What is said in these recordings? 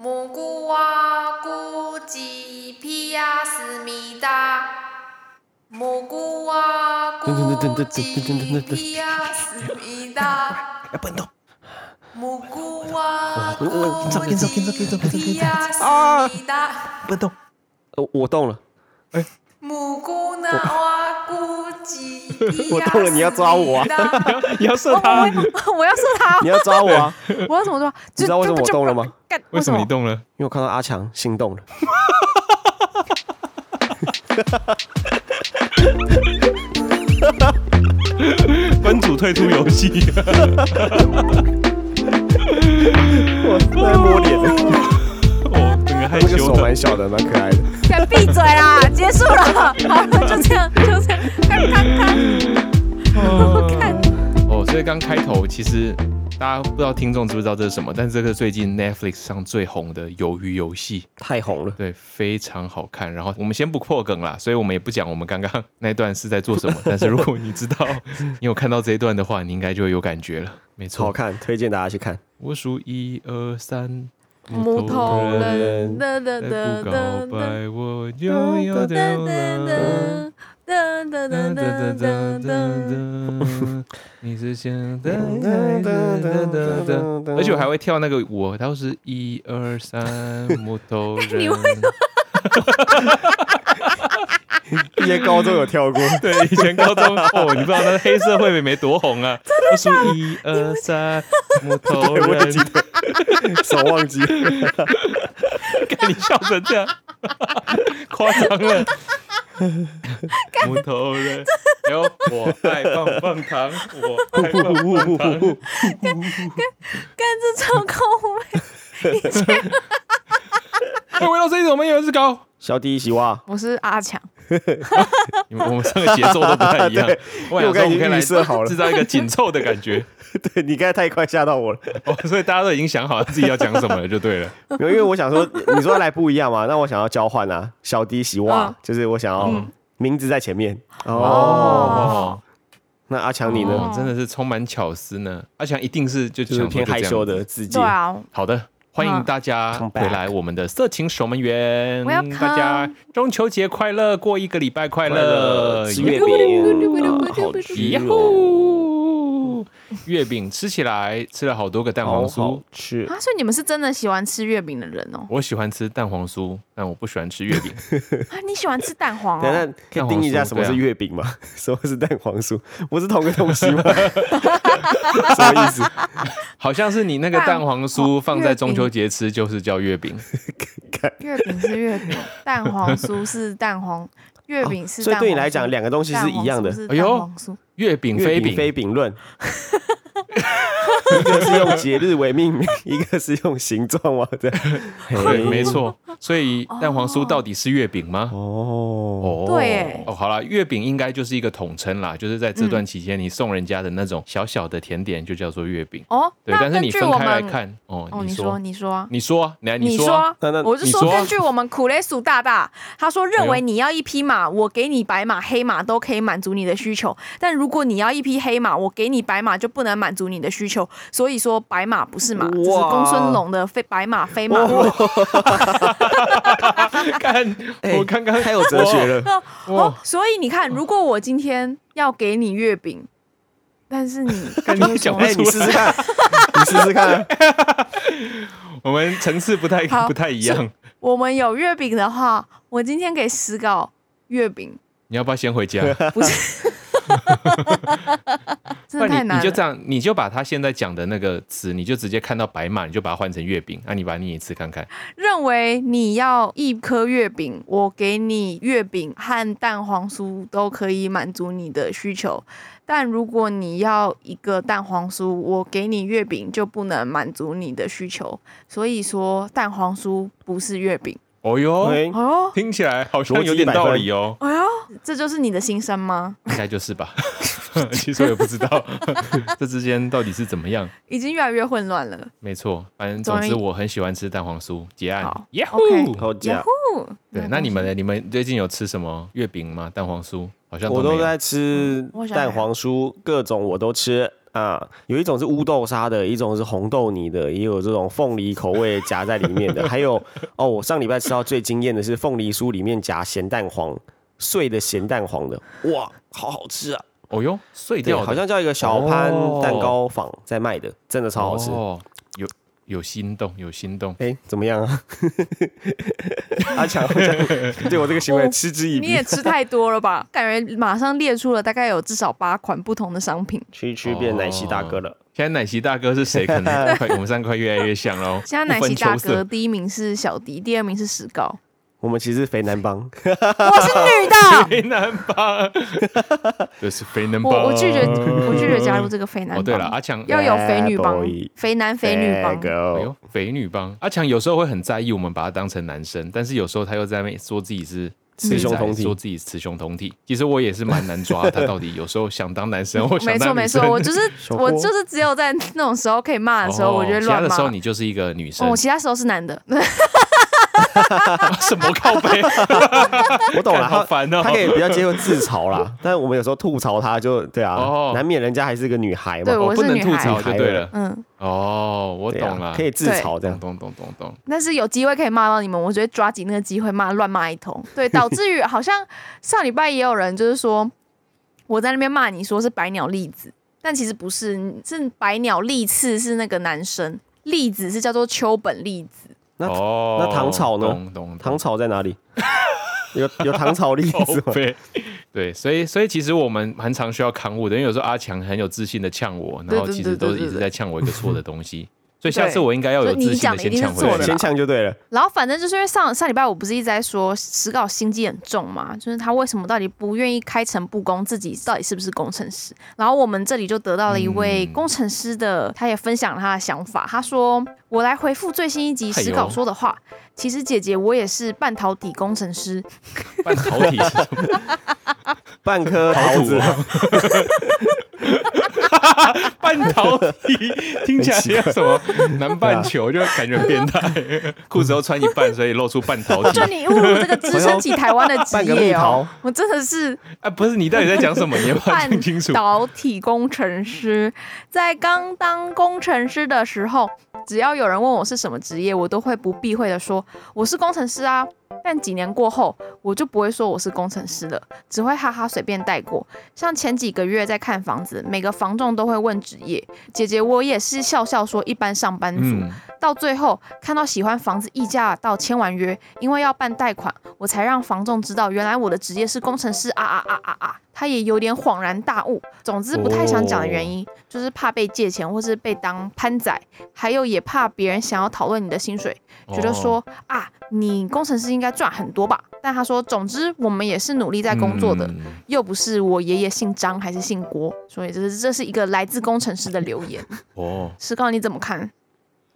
木古哇古吉皮亚思密达，木古哇古吉皮亚思密达。要不能动。木古哇古吉皮亚思密达。不能动。呃，我动了。哎。木古那哇古吉皮亚思密达。我动了，你要抓我啊！你要射他。我要射他。你要抓我啊！我要怎么抓？你知道为什么我动了吗？为什么你动了？因为我看到阿强心动了。分组退出游戏。我在摸脸。那个手蛮小的，蛮可爱的。快闭嘴啦！结束了，好了，就这样，就这样，看看看。看。哦，所以刚开头其实。大家不知道听众知不知道这是什么？但是这个最近 Netflix 上最红的鱿鱼游戏太红了，对，非常好看。然后我们先不破梗啦，所以我们也不讲我们刚刚那段是在做什么。但是如果你知道，你有看到这一段的话，你应该就会有感觉了。没错，好看，推荐大家去看。我数一二三，木头人，的的的不告白我就要掉了。哒哒哒哒哒哒，你是想哒哒哒哒哒，而且我还会跳那个舞，它是一二三木头人。你为什么？以前高中有跳过，对，以前高中哦，你不知道那个黑社会妹妹多红啊！我数一二三木头人，手忘记，看你笑成这样，夸张了。木头人，有我爱棒棒糖，我爱棒棒糖，跟跟着超高位，哎，围绕这一种，我们有人是高小弟喜蛙，我是阿强，我们三个节奏都不太一样，我想说我们可以来设好了，制造一个紧凑的感觉。对，你刚才太快吓到我了，所以大家都已经想好自己要讲什么了，就对了。因为我想说，你说来不一样嘛，那我想要交换啊，小弟喜蛙，就是我想要名字在前面哦。那阿强你呢？真的是充满巧思呢。阿强一定是就就是偏害羞的自己。对啊。好的，欢迎大家回来我们的色情守门员。大家中秋节快乐，过一个礼拜快乐。吃月饼，好吃。月饼吃起来吃了好多个蛋黄酥，吃啊！所以你们是真的喜欢吃月饼的人哦。我喜欢吃蛋黄酥，但我不喜欢吃月饼。啊，你喜欢吃蛋黄？可以定义一下什么是月饼吗？什么是蛋黄酥？不是同个东西吗？什么意思？好像是你那个蛋黄酥放在中秋节吃，就是叫月饼。月饼是月饼，蛋黄酥是蛋黄，月饼是。所以对你来讲，两个东西是一样的。哎呦，月饼非饼非饼论。一个是用节日为命名，一个是用形状嘛，对，对，没错。所以蛋黄酥到底是月饼吗？哦，对，哦，好了，月饼应该就是一个统称啦，就是在这段期间你送人家的那种小小的甜点就叫做月饼。哦，对，但是你分开来看，哦，你说，你说，你说，来，你说，我是说，根据我们苦雷鼠大大，他说认为你要一匹马，我给你白马、黑马都可以满足你的需求，但如果你要一匹黑马，我给你白马就不能满足你的需求。所以说白马不是马，这是公孙龙的飞白马飞马。看，我刚刚太有哲学了。哦，所以你看，如果我今天要给你月饼，但是你 跟你讲，哎，你试试看，你试试看。我们层次不太不太一样。我们有月饼的话，我今天给石稿月饼，你要不要先回家？不是。真的太难了。你就这样，你就把他现在讲的那个词，你就直接看到白马，你就把它换成月饼。那、啊、你把它念一次看看。认为你要一颗月饼，我给你月饼和蛋黄酥都可以满足你的需求。但如果你要一个蛋黄酥，我给你月饼就不能满足你的需求。所以说，蛋黄酥不是月饼。哦哟，哦哟，听起来好像有点道理哦。哎呦，这就是你的心声吗？应该就是吧。其实我也不知道 这之间到底是怎么样，已经越来越混乱了。没错，反正总之我很喜欢吃蛋黄酥。结案，耶呼，好结。对，那你们呢？你们最近有吃什么月饼吗？蛋黄酥好像我都在吃蛋黄酥，各种我都吃。啊，有一种是乌豆沙的，一种是红豆泥的，也有这种凤梨口味夹在里面的，还有哦，我上礼拜吃到最惊艳的是凤梨酥里面夹咸蛋黄，碎的咸蛋黄的，哇，好好吃啊！哦哟，碎掉，好像叫一个小潘蛋糕坊在卖的，真的超好吃。哦，有有心动，有心动。哎，怎么样啊？阿强，对我这个行为嗤之以鼻。你也吃太多了吧？感觉马上列出了大概有至少八款不同的商品。区区变奶昔大哥了。现在奶昔大哥是谁？可能快，我们三块越来越像喽。现在奶昔大哥第一名是小迪，第二名是石膏。我们其实是肥男帮，我是女的。肥男帮，这是肥男帮。我我拒绝，我拒绝加入这个肥男帮。哦，对了，阿强要有肥女帮，肥男肥女帮。哎呦，肥女帮。阿强有时候会很在意我们把他当成男生，但是有时候他又在那边说自己是雌雄同体，说自己雌雄同体。其实我也是蛮难抓他到底有时候想当男生或想当女生。没错没错，我就是 我就是只有在那种时候可以骂的时候，我觉得乱骂。其他的时候你就是一个女生。我其他时候是男的。什么靠背？我懂了，好烦哦。他可以比较接受自嘲啦，但是我们有时候吐槽他就对啊，难免人家还是个女孩嘛，对，我不能吐槽就对了。嗯，哦，我懂了，可以自嘲这样，懂懂懂懂。但是有机会可以骂到你们，我觉得抓紧那个机会骂乱骂一通，对，导致于好像上礼拜也有人就是说我在那边骂你说是百鸟栗子，但其实不是，是百鸟栗次是那个男生，栗子是叫做秋本栗子。那那糖草呢？糖草在哪里？有有糖炒栗子吗？对，所以所以其实我们蛮常需要勘误的，因为有时候阿强很有自信的呛我，然后其实都是一直在呛我一个错的东西。所以下次我应该要有自信的先抢回来，先抢就对了。然后反正就是因为上上礼拜我不是一直在说石稿心机很重嘛，就是他为什么到底不愿意开诚布公自己到底是不是工程师？然后我们这里就得到了一位工程师的，他也分享了他的想法。他说：“我来回复最新一集石稿说的话，其实姐姐我也是半导体工程师。”半导体是什么？半颗桃子。半导体听起来像什么？南半球就感觉变态，裤子都穿一半，所以露出半导体。就你侮辱这个支撑起台湾的职业哦，我真的是啊，不是你到底在讲什么？你要听清楚。半导体工程师在刚当工程师的时候，只要有人问我是什么职业，我都会不避讳的说我是工程师啊。但几年过后，我就不会说我是工程师了，只会哈哈随便带过。像前几个月在看房子，每个房仲都会问职业，姐姐我也是笑笑说一般上班族。嗯、到最后看到喜欢房子溢价到签完约，因为要办贷款，我才让房仲知道原来我的职业是工程师啊啊啊啊啊！他也有点恍然大悟。总之不太想讲的原因，就是怕被借钱或是被当潘仔，还有也怕别人想要讨论你的薪水，觉得说啊。你工程师应该赚很多吧？但他说，总之我们也是努力在工作的，嗯、又不是我爷爷姓张还是姓郭，所以这是这是一个来自工程师的留言。哦，石膏你怎么看？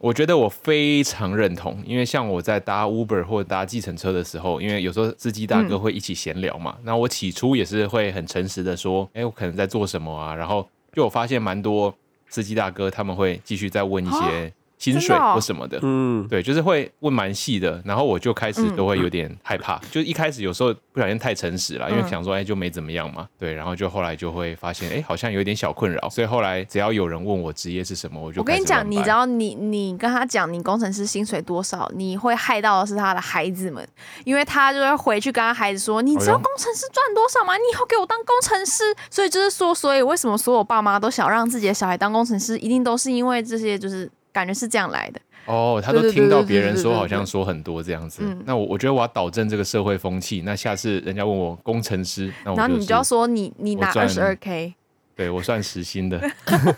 我觉得我非常认同，因为像我在搭 Uber 或者搭计程车的时候，因为有时候司机大哥会一起闲聊嘛，那、嗯、我起初也是会很诚实的说，哎，我可能在做什么啊，然后就我发现蛮多司机大哥他们会继续再问一些。薪水或什么的，嗯，对，就是会问蛮细的，然后我就开始都会有点害怕，就一开始有时候不小心太诚实了，因为想说哎就没怎么样嘛，对，然后就后来就会发现哎好像有点小困扰，所以后来只要有人问我职业是什么，我就我跟你讲，你只要你你跟他讲你工程师薪水多少，你会害到的是他的孩子们，因为他就会回去跟他孩子说，你知道工程师赚多少吗？你以后给我当工程师，所以就是说，所以为什么所有爸妈都想让自己的小孩当工程师，一定都是因为这些就是。感觉是这样来的哦，他都听到别人说，好像说很多这样子。那我我觉得我要导正这个社会风气。那下次人家问我工程师，那我然后你就要说你你拿二十二 k，对我算时薪的，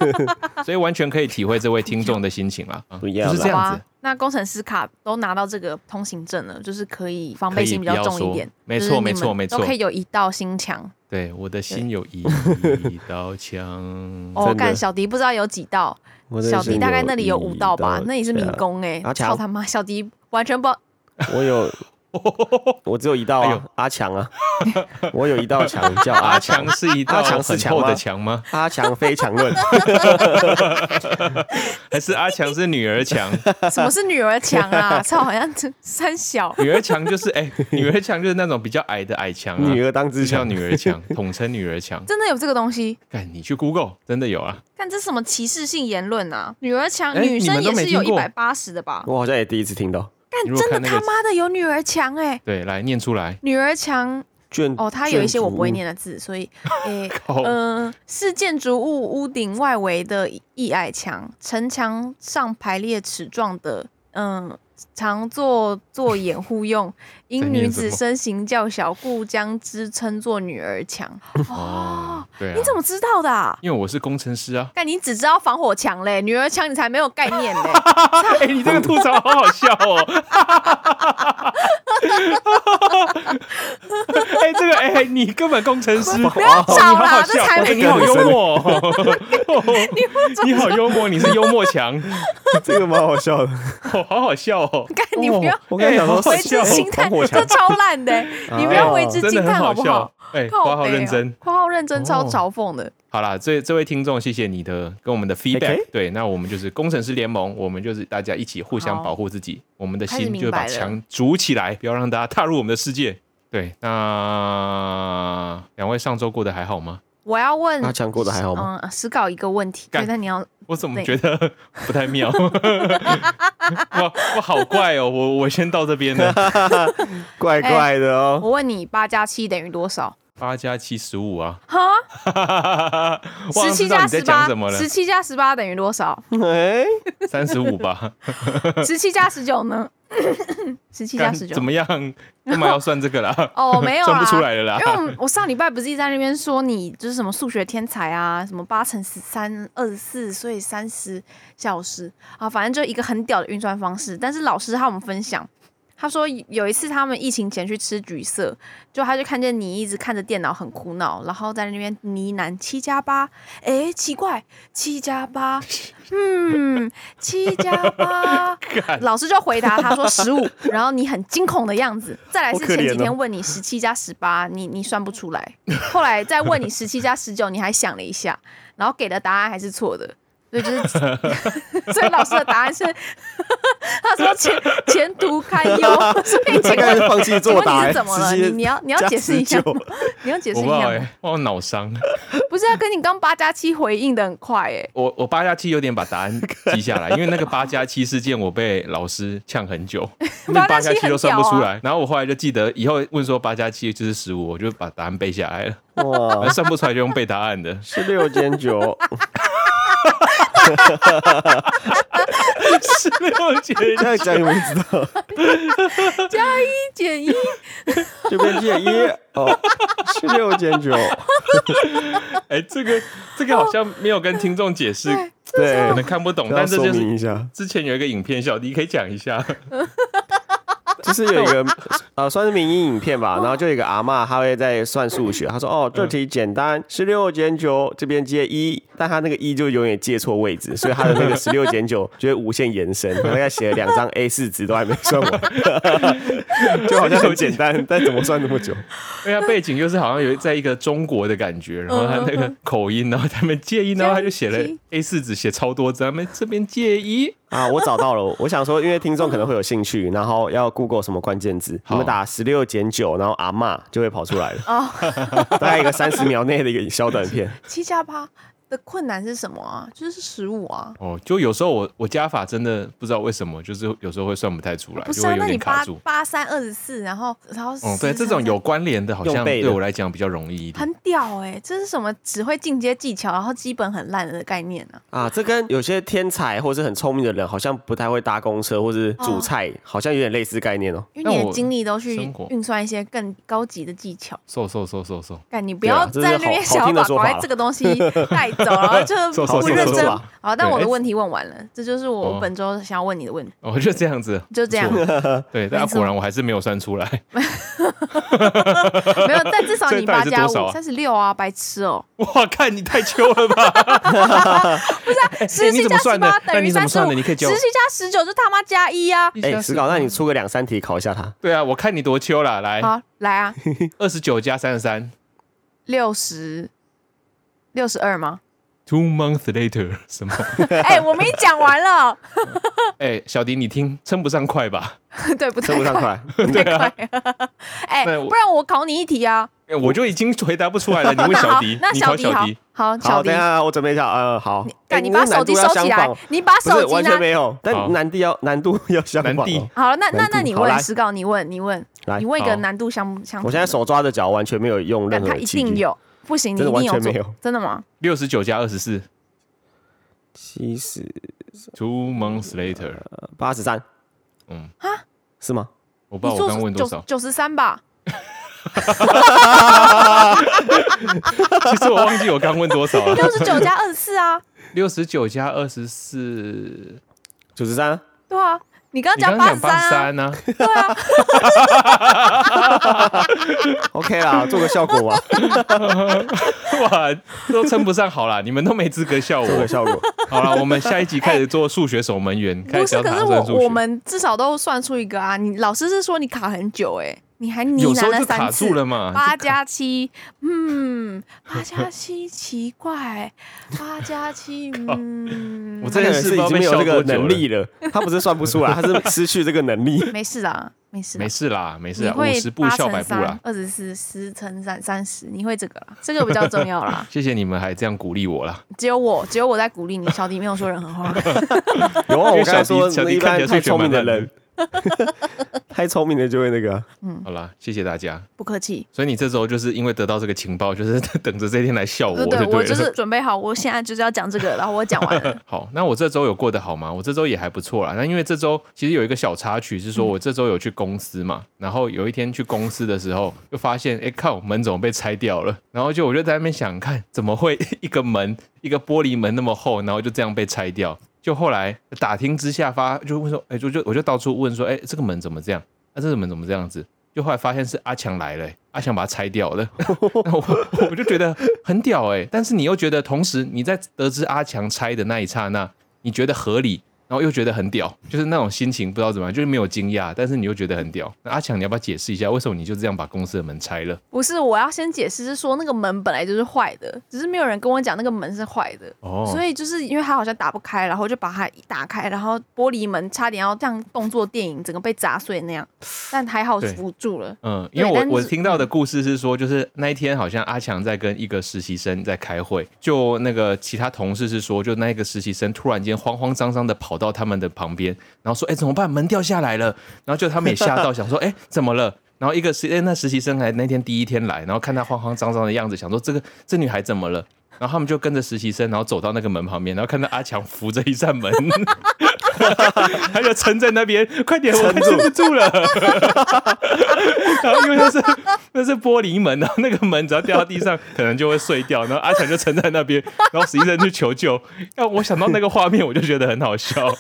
所以完全可以体会这位听众的心情啦。不一样，是这样子。那工程师卡都拿到这个通行证了，就是可以防备心比较重一点。没错没错没错，都可以有一道心墙。对，我的心有一道墙。哦，干小迪不知道有几道。小迪大概那里有五道吧，那里是迷宫哎！操他妈，小迪完全不知道。我有 我只有一道啊哎呦，阿强啊，我有一道墙叫阿阿强强，是一道阿强是很厚吗的墙吗？阿强非常论，还是阿强是女儿墙？什么是女儿墙啊？这好像三小。女儿墙就是哎、女儿墙就是那种比较矮的矮墙啊，女儿当自就叫强，女儿墙，统称女儿墙。真的有这个东西？看你去 Google，真的有啊。看这是什么歧视性言论啊？女儿墙，哎女生们都也是有一过百八十的吧？我好像也第一次听到。真的他妈的有女儿墙哎！对，来念出来。女儿墙卷哦，它有一些我不会念的字，所以 诶，靠嗯、是建筑物屋顶外围的一矮墙，城墙上排列齿状的，嗯，常做做掩护用。因女子身形较小，故将之称作女儿墙。哦，对啊。你怎么知道的、啊？因为我是工程师啊。但你只知道防火墙嘞，女儿墙你才没有概念嘞。哎、你这个吐槽好好笑哦。哎、这个哎、你根本工程师，不要找啦你好好笑，这才哎你好幽默、哦，你好幽默，你是幽默强，这个蛮好笑的。哦，好好笑哦。干你不要哦我跟你讲说 为是笑之心叹，防火墙这超烂的欸，你不要为之惊叹好不好笑？。哎，靠括号认真。括号认真，超哦嘲讽的。好啦，这这位听众，谢谢你的跟我们的 feedback。对，那我们就是工程师联盟，我们就是大家一起互相好保护自己，我们的心就是把墙筑起来，不要让大家踏入我们的世界。对，那两位上周过得还好吗？我要问他讲过的还好吗？嗯，史稿一个问题，干觉得你要 我怎么觉得 不太妙？哇，我好怪哦！我我先到这边了。怪怪的哦。我问你，八加七等于多少？八加七十五啊！哈，十七加十八讲什么，了十。七加十八等于多少？哎，三十五吧？十七加十九呢？十七加十九怎。么样？干嘛要算这个啦？哦，没有啦，算不出来了啦因为我们我上礼拜不是一直在那边说你就是什么数学天才啊，什么八乘十三二十四，所以三十小时啊，反正就一个很屌的运算方式。但是老师他们分享，他说有一次他们疫情前去吃橘色，就他就看见你一直看着电脑很苦恼，然后在那边呢喃七加八，哎，奇怪，七加八，嗯，七加八。老师就回答他说十五，然后你很惊恐的样子。再来是前几天问你十七加十八，你你算不出来。后来再问你十七加十九，你还想了一下，然后给的答案还是错的。所以就是，所以老师的答案是，他说前前途堪忧，所以这请问个放弃请作答欸。问你是怎么了？你你要你要解释一下？你要解释一下吗？我有脑伤。不是啊，跟你刚八加七回应的很快哎。我我八加七有点把答案记下来，因为那个八加七事件我被老师呛很久，那八加七都算不出来。然后我后来就记得以后问说八加七就是十五，我就把答案背下来了。哇，算不出来就用背答案的。十六减九，十六减这样讲你们知道，加一减一，这边减一哦，十六减九，哎，这个这个好像没有跟听众解释，对可能看不懂，但这就是明一下，之前有一个影片，小弟可以讲一下。就是有一个 呃，算是民营影片吧，然后就有一个阿嬷，她会在算数学，她说哦，这题简单，十六减九这边借一，但她那个一就永远借错位置，所以她的那个十六减九就会无限延伸，大概写了两张 A 四纸都还没算完，就好像很简单，但怎么算那么久？因为他背景就是好像有在一个中国的感觉，然后他那个口音，然后他们借一，然后他就写了 A 四纸写超多张，他们这边借一。啊，我找到了，我想说，因为听众可能会有兴趣，然后要 Google 什么关键字，你们打十六减九，然后阿妈就会跑出来了，哦，大概一个三十秒内的一个小短片。七加八的困难是什么啊？就是十五啊。哦，就有时候我我加法真的不知道为什么，就是有时候会算不太出来，不啊，就是会有那你八点卡住。八三二十四，然后然后哦，对，这种有关联的，好像对我来讲比较容易一点。很屌哎、这是什么只会进阶技巧，然后基本很烂的概念呢、啊，这跟有些天才或是很聪明的人，好像不太会搭公车或是煮菜，好像有点类似概念哦。因为你的精力都去运算一些更高级的技巧。瘦瘦瘦瘦瘦，干，你不要在那边好想要把好听的说法啦把这个东西带走了，就不认真。好，但我的问题问完了，这就是我哦本周想要问你的问题，哦，就这样子，就这样。对，但果然我还是没有算出来。没有，但至少你八加五，三十六啊，白痴哦。哇，看你太秋了吧！不是，十七加十八？等于三十五，十七。加十九就他妈加一啊！哎，石稿，那你出个两三题考一下他。对啊，我看你多秋了。来，好，来啊，二十九加三十三六十六十二吗？，two months later，什么？哎，我们已经讲完了，哎，小迪，你听，称不上快吧？对不对？称不上快，对啊。哎，不然我考你一题啊。哎我就已经回答不出来了。你问小迪，那你考小迪好迪。，好，好，小迪等一，下我准备一下。呃，好。哎干你把手机收起来，你把手机拿。完全没有，好但难度要难度要相仿哦。好了，那那那你问石稿，你问你问来你问一个难度相相。我现在手抓着脚，完全没有用任何他一。定有，不行，你一定做完全没有，真的吗？六十九加二十四七十，two months later。八十三，嗯啊，是吗？我不知道我刚问多少。九十三吧？其实我忘记我刚问多少了。六十九加二十四啊，六十九加二十四，九十三，对啊，你刚你刚讲八三啊？对啊，OK 啦，做个效果吧，哇，都称不上好啦，你们都没资格笑我。做个效果。好了，我们下一集开始做数学守门员，开不是，始教可是我大家算数学。我们至少都算出一个啊。你老师是说你卡很久哎，你还呢喃了三次住了嘛。八加七，嗯，八加七奇怪，八加七，嗯，我真的是已经没有这个能力了。他不是算不出来，他是失去这个能力。没事啦，没事啦，没事啦，没事啦，五十步八笑百乘三步啦。。二十四十乘三三十，你会这个啦，这个比较重要啦。谢谢你们还这样鼓励我啦。只有我，只有我在鼓励你，小迪没有说任何话。有啊，我刚才说小迪小迪一般太看起来数学聪明的人，太聪明了就会那个啊。好啦，谢谢大家。不客气。所以你这周就是因为得到这个情报，就是 等着这天来笑我，对。我就是准备好，我现在就是要讲这个，然后我讲完了。好，那我这周有过得好吗？我这周也还不错啦。那因为这周其实有一个小插曲是说，我这周有去公司嘛，然后有一天去公司的时候，就发现，哎靠，门怎么被拆掉了？然后就我就在那边想，看怎么会一个门，一个玻璃门那么厚，然后就这样被拆掉？就后来打听之下发，就问说，哎，就就我就到处问说，哎，这个门怎么这样？那、这个门怎么这样子？就后来发现是阿强来了、阿强把它拆掉了。我我就觉得很屌哎、但是你又觉得，同时你在得知阿强拆的那一刹那，你觉得合理，然后又觉得很屌，就是那种心情不知道怎么样，就是没有惊讶，但是你又觉得很屌。那阿强，你要不要解释一下，为什么你就这样把公司的门拆了？不是，我要先解释，是说那个门本来就是坏的，只是没有人跟我讲那个门是坏的。哦，所以就是因为它好像打不开，然后就把它一打开，然后玻璃门差点要像动作电影整个被砸碎那样，但还好对扶住了。嗯，因为我我听到的故事是说，就是那一天好像阿强在跟一个实习生在开会，就那个其他同事是说，就那一个实习生突然间慌慌张张的跑到到他们的旁边，然后说：“哎，怎么办？门掉下来了。”然后就他们也吓到，想说：“哎，怎么了？”然后一个实哎那实习生来那天第一天来，然后看他慌慌张张的样子，想说这个这女孩怎么了？然后他们就跟着实习生，然后走到那个门旁边，然后看到阿强扶着一扇门，他就撑在那边，快点，我快撑不住了。然后因为那是那是玻璃门，然后那个门只要掉到地上，可能就会碎掉。然后阿强就撑在那边，然后实习生去求救。要我想到那个画面，我就觉得很好笑。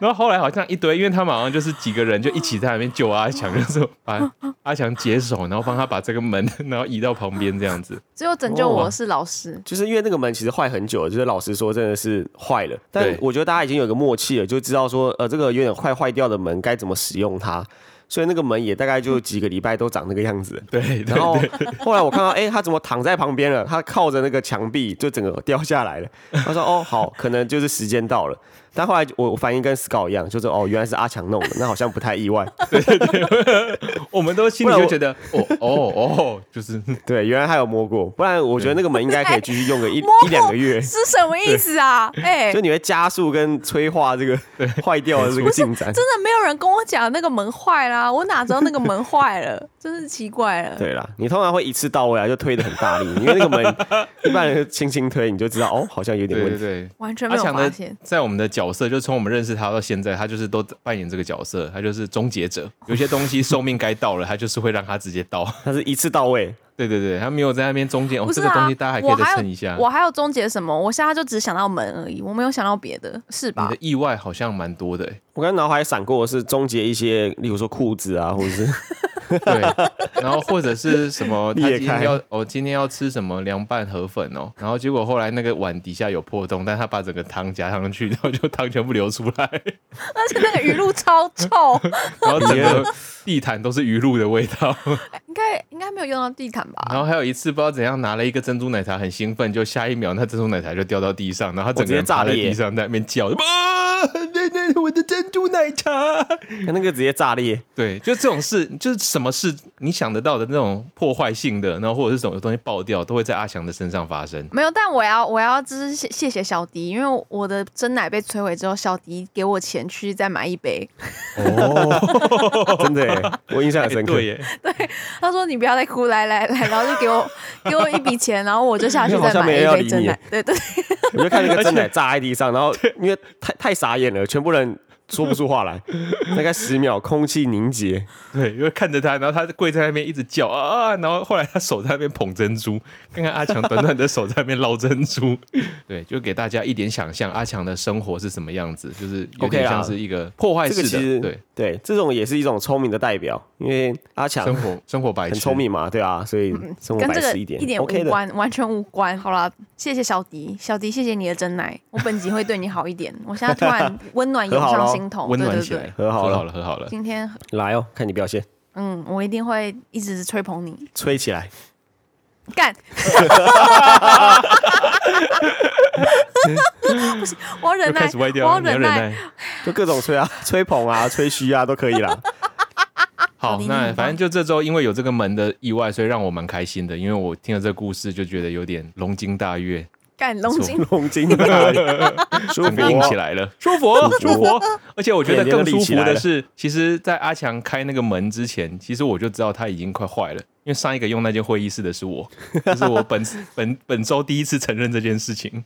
然后后来好像一堆，因为他们好像就是几个人就一起在那边救阿强，就是把阿强解手，然后帮他把这个门然后移到旁边这样子。只有拯救我的是老师，就是因为那个门其实坏很久了，就是老师说真的是坏了。但我觉得大家已经有个默契了，就知道说呃这个有点快坏掉的门该怎么使用它，所以那个门也大概就几个礼拜都长那个样子。对，对然后后来我看到，哎、他怎么躺在旁边了？他靠着那个墙壁，就整个掉下来了。他说，哦，好，可能就是时间到了。但后来我我反应跟 Scout 一样，就是哦，原来是阿强弄的，那好像不太意外。对对对我们都心里就觉得，哦哦哦，就是 对，原来他有摸过，不然我觉得那个门应该可以继续用个一 一两个月。是什么意思啊？哎、就你会加速跟催化这个坏掉的这个进展。真的没有人跟我讲那个门坏啦，我哪知道那个门坏了，真是奇怪了。对啦，你通常会一次到位啊，就推的很大力，因为那个门一般人轻轻推，你就知道哦，好像有点问题。对对对。完全没有阿强的发现。在我们的角色，就从我们认识他到现在，他就是都扮演这个角色，他就是终结者。有些东西寿命该到了，他就是会让他直接到。他是一次到位。对对对，他没有在那边中间。不是、啊哦、这个东西大家还可以再撑一下。我还有终结什么？我现在就只想到门而已，我没有想到别的，是吧？你的意外好像蛮多的。我刚才脑海闪过的是终结一些，例如说裤子啊，或者是。对，然后或者是什么，他今天要哦，今天要吃什么凉拌河粉哦，然后结果后来那个碗底下有破洞，但他把整个汤加上去，然后就汤全部流出来，而且那个鱼露超臭，然后整个地毯都是鱼露的味道，应该应该没有用到地毯吧？然后还有一次不知道怎样拿了一个珍珠奶茶，很兴奋，就下一秒那珍珠奶茶就掉到地上，然后他整个人趴在地上在那边叫，我的珍珠奶茶，那个直接炸裂，对，就这种事就是什么事你想得到的那种破坏性的，然后或者是什么东西爆掉，都会在阿翔的身上发生。没有，但我要我要就是谢谢小迪，因为我的真奶被摧毁之后，小迪给我钱去再买一杯。哦，真的耶，我印象很深刻。对耶，对，他说你不要再哭，来来来，然后就给我 给我一笔钱，然后我就下去再买一杯真奶。对对，我就看那个真奶炸在地上，然后因为太太傻眼了，全部人。说不出话来，大概十秒，空气凝结。对，因为看着他，然后他跪在那边一直叫啊啊，然后后来他手在那边捧珍珠，看看阿强短短的手在那边捞珍珠。对，就给大家一点想象，阿强的生活是什么样子，就是有点像是一个破坏式的。这个、对对，这种也是一种聪明的代表，因为阿强生活生活白痴，很聪明嘛，对啊，所以生活白痴一点，一点无关，完全无关。好了，谢谢小迪，小迪，谢谢你的真奶，我本集会对你好一点。我现在突然温暖涌上心。温暖起来，和好了，和好了，和好了。今天来哦，看你表现。嗯，我一定会一直吹捧你，吹起来，干！不行，我要忍耐，我要忍耐，就各种吹啊，吹捧啊，吹嘘啊，都可以啦。好，那反正就这周，因为有这个门的意外，所以让我蛮开心的。因为我听了这个故事，就觉得有点龙精大悦。干龙筋，龙筋的，舒服。硬起来了，舒服，舒服。而且我觉得更舒服的是，其实，在阿强开那个门之前，其实我就知道他已经快坏了。因为上一个用那间会议室的是我，这是我本本本周第一次承认这件事情。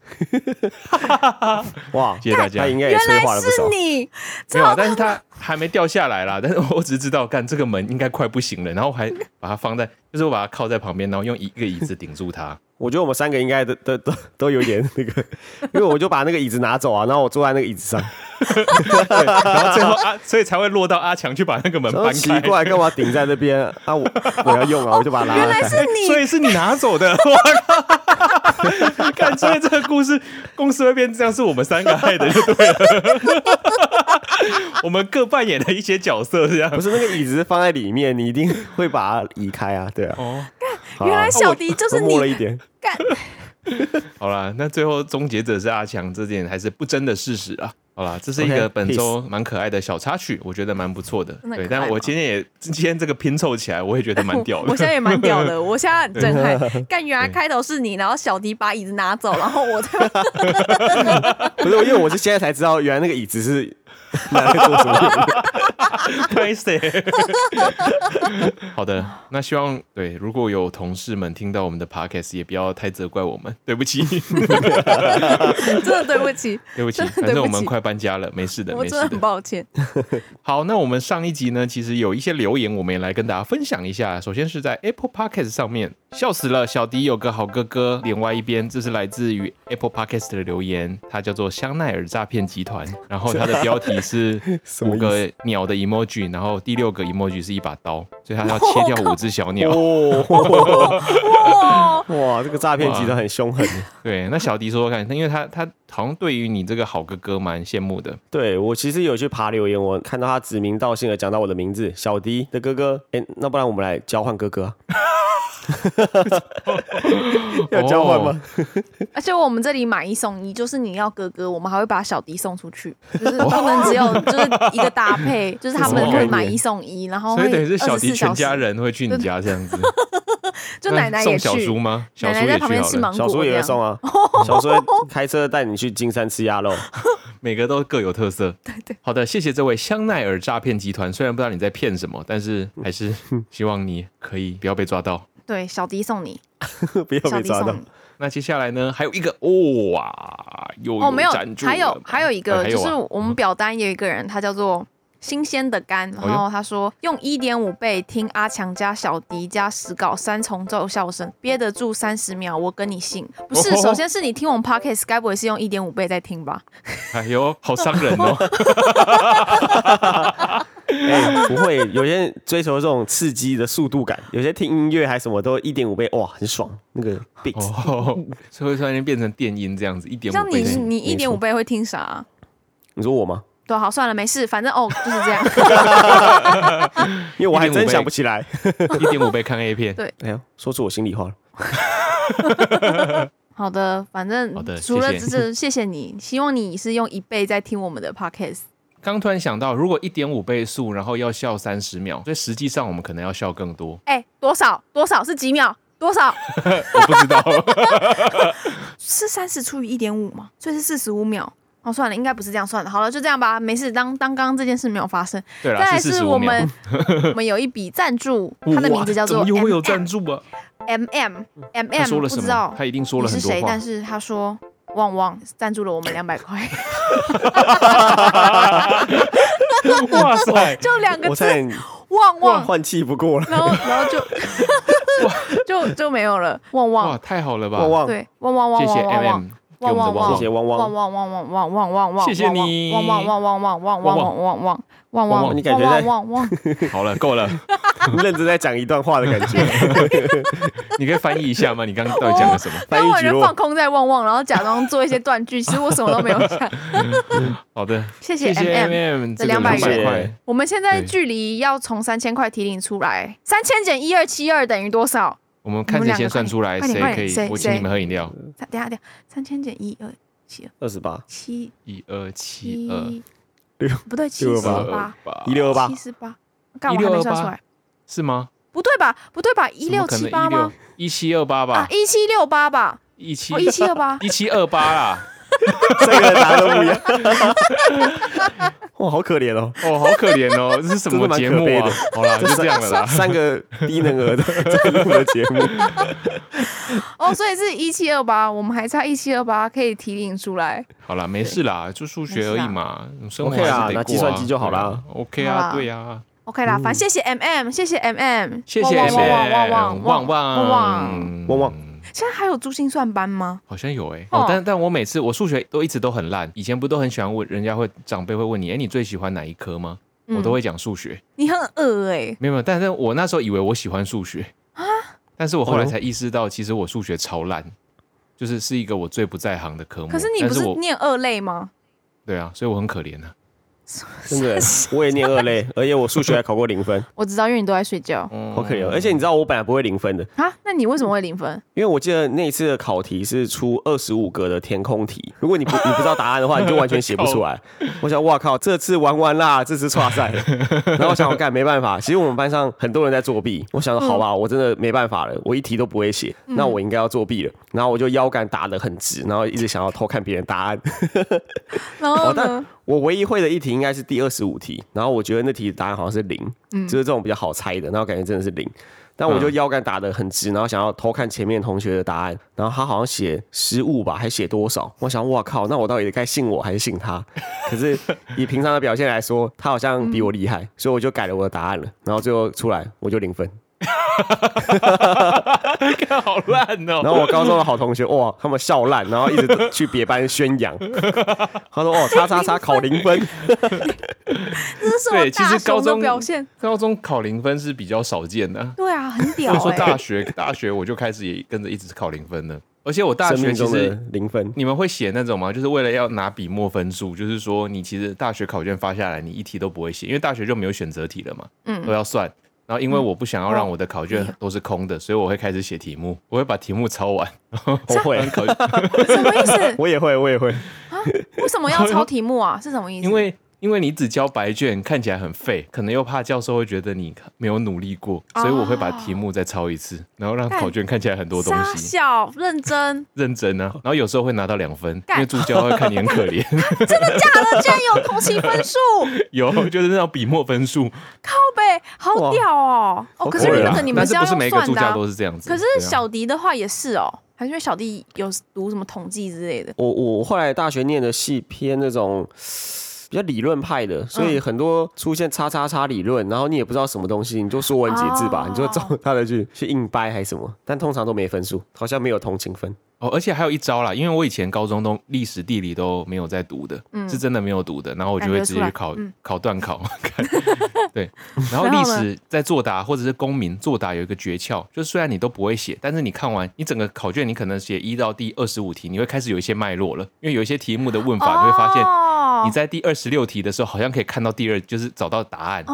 哇，谢谢大家。他应该也催化了不少。你没有，啊但是他还没掉下来啦。但是我只知道，干这个门应该快不行了，然后还把它放在，就是我把它靠在旁边，然后用一个椅子顶住它。我觉得我们三个应该都都都都有点那个，因为我就把那个椅子拿走啊，然后我坐在那个椅子上，对，然后最后啊，所以才会落到阿强去把那个门搬开。奇怪，干嘛顶在那边啊？我我要用啊，我就把它拿。原来是你，所以是你拿走的。我靠！看，所以这个故事公司会变这样，是我们三个害的，就对了。我们各扮演了一些角色，这样。不是那个椅子放在里面，你一定会把它移开啊，对啊。哦。原来小迪就是你。了一点。干。好啦，那最后终结者是阿强，这点还是不争的事实啊。好啦，这是一个本周蛮可爱的小插曲，我觉得蛮不错的。对，但我今天也今天这个拼凑起来，我也觉得蛮 屌的。我现在也蛮屌的，我现在很震撼。干，原来开头是你，然后小迪把椅子拿走，然后我。不是，因为我是现在才知道，原来那个椅子是。拿来做什么？好的，那希望对，如果有同事们听到我们的 podcast，也不要太责怪我们，对不起。真的对不起，对不起，反正我们快搬家了，没事的，没事的。我真的很抱歉。好，那我们上一集呢，其实有一些留言，我们也来跟大家分享一下。首先是在 Apple Podcast 上面，笑死了，小迪有个好哥哥，脸歪一边，这是来自于 Apple Podcast 的留言，他叫做香奈儿诈骗集团，然后他的标题。是五个鸟的 emoji，然后第六个 emoji 是一把刀，所以他要切掉五只小鸟。哇，这个诈骗集团很凶狠。对，那小迪说说看，因为他他好像对于你这个好哥哥蛮羡慕的。对，我其实有去爬留言，我看到他指名道姓的讲到我的名字，小迪的哥哥。哎，那不然我们来交换哥哥啊？要交换吗？而且我们这里买一送一，就是你要哥哥，我们还会把小迪送出去，就是不能只有就是一个搭配，就是他们会买一送一，然后所以等于是小迪全家人会去你家这样子，就奶奶也去送小叔吗？奶奶在旁边吃芒果，小叔也会送啊，小叔开车带你去金山吃鸭肉，每个都各有特色。对对，好的，谢谢这位香奈儿诈骗集团，虽然不知道你在骗什么，但是还是希望你可以不要被抓到。对，小迪送你，不要被抓到。那接下来呢，还有一个哇，又哦，没有还有还有一个，就是我们表单有一个人，他叫做新鲜的肝，哦然后他说用一点五倍听阿强加小迪加石稿三重奏笑声，憋得住三十秒，我跟你信。不是，哦首先是你听我们 podcast，该不会是用一点五倍在听吧？哎呦，好伤人哦！哎、不会，有些人追求这种刺激的速度感，有些听音乐还什么都一点五倍，哇，很爽。那个 beat，、哦，所以会突然间变成电音这样子，一点像你五倍速。你一点五倍会听啥啊、你说我吗？对，好，算了，没事，反正哦就是这样。因为我还真想不起来。一点五倍看 A 片，对哎呦，说出我心里话了。好的，反正好的除了谢谢这这，谢谢你，希望你是用一倍在听我们的 podcast。刚突然想到，如果一点五倍速，然后要笑三十秒，所以实际上我们可能要笑更多。哎，多少多少是几秒？多少我不知道，是三十除以一点五吗？所以是四十五秒。哦，算了，应该不是这样算的。好了，就这样吧，没事。当当刚刚这件事没有发生。对啦，再来是我们 我们有一笔赞助，他的名字叫做哇怎么又会有 MM 赞助啊？？M M M M 说了什不知道？他一定说了很多你是谁，但。是他说旺旺赞助了我们两百块，哇塞！就两个字旺旺，换气不过了。然后然后就 就就没有了，旺哇，旺，太好了吧！旺旺，对，旺旺旺谢谢旺旺 M 旺 M，给我们的旺旺旺谢谢汪旺汪。旺旺旺旺旺旺旺，谢谢你旺旺旺旺旺旺旺旺旺旺旺旺旺，你感觉在旺旺旺，好了，够了，认真在讲一段话的感觉。你可以翻译一下吗？你刚刚到底讲了什么？翻译举落，就放空在旺旺，然后假装做一些断句，其实我什么都没有讲。好的，谢谢谢谢 M M M，M 这这个200两百元块，我们现在对距离要从三千块提领出来，三千减一二七二等于多少？我们看谁先算出来，谁谁可以？我请你们喝饮料。等下等下，三千减一二七二二十八，七一二七二七六不对，七十二八八，一六二八七，十八，干我还没算出来，是吗？不对吧？不对吧？一六七八吗？一七二八啊吧，，一七六八吧？一七哦，一七二八，一七二八啦。三个人答案都不一样。哇，好可怜哦，哦，好可怜哦，这是什么节目啊？好啦，就这样了啦。三个低能儿的在录的节目。哦，所以是一七二八，我们还差一七二八可以提领出来。好啦，没事啦，就数学而已嘛，生活是得过啊拿计算机就好啦 OK 啊，对呀，OK 啦，反正谢谢 M M，谢谢 M M，谢谢旺旺旺旺旺旺。旺旺旺现在还有珠心算班吗？好像有哎、但但我每次我数学都一直都很烂，以前不都很喜欢问人家会长辈会问你，哎，你最喜欢哪一科吗？我都会讲数学，你很恶哎、没有没有，但是我那时候以为我喜欢数学但是我后来才意识到，其实我数学超烂，就是是一个我最不在行的科目。可是你不是念二类吗？对啊，所以我很可怜啊。真的，我也念二类，而且我数学还考过零分，我知道，因为你都在睡觉好可怜哦。而且你知道我本来不会零分的，啊。那你为什么会零分？因为我记得那一次的考题是出二十五个的填空题，如果你不你不知道答案的话，你就完全写不出来。我想，哇靠，这次玩完啦，这次差赛了。然后我想，我干没办法。其实我们班上很多人在作弊，我想说，好吧，我真的没办法了，我一题都不会写，那我应该要作弊了。然后我就腰杆打得很直，然后一直想要偷看别人答案。然后哦，但呢？我唯一会的一题应该是第二十五题，然后我觉得那题答案好像是零，就是这种比较好猜的，然后感觉真的是零。但我就腰杆打得很直，然后想要偷看前面同学的答案，然后他好像写失误吧，还写多少？我想，哇靠，那我到底该信我还是信他？可是以平常的表现来说，他好像比我厉害，所以我就改了我的答案了。然后最后出来我就零分。看好烂哦。然后我高中的好同学，哇，他们笑烂，然后一直去别班宣扬。他说：“哦，叉叉叉考零分。”这是什么对其实大雄的高中表现？高中考零分是比较少见的。对啊，很屌所以说哎、大学大学我就开始也跟着一直考零分了，而且我大生学其实零分，你们会写那种吗？就是为了要拿笔墨分数，就是说你其实大学考卷发下来，你一题都不会写，因为大学就没有选择题了嘛，嗯都要算。然后因为我不想要让我的考卷都是空的，所以我会开始写题目，我会把题目抄完。我会，什么意思？我也会，我也会啊。为什么要抄题目啊？是什么意思？因为因为你只交白卷，看起来很废，可能又怕教授会觉得你没有努力过，所以我会把题目再抄一次，然后让考卷看起来很多东傻西。小认真，认真啊，然后有时候会拿到两分，因为助教会看你很可怜。真的假的？竟然有同期分数，有就是那种笔墨分数，靠北，好屌哦！哦，可是你们但是不是要用每个助教算的啊、都是这样子。可是小迪的话也是哦，还还是因为小弟有读什么统计之类的？我我后来大学念的系偏那种比较理论派的，所以很多出现叉叉叉理论，然后你也不知道什么东西，你就说文解字吧，哦。你就照他的去去硬掰还是什么，但通常都没分数，好像没有同情分。哦，而且还有一招啦，因为我以前高中都历史、地理都没有在读的，嗯是真的没有读的，然后我就会直接去考考段考，看 对，然后历史在作答或者是公民作答有一个诀窍，就是虽然你都不会写，但是你看完你整个考卷，你可能写一到第二十五题，你会开始有一些脉络了，因为有一些题目的问法，你会发现哦你在第二十六题的时候，好像可以看到第二，就是找到答案。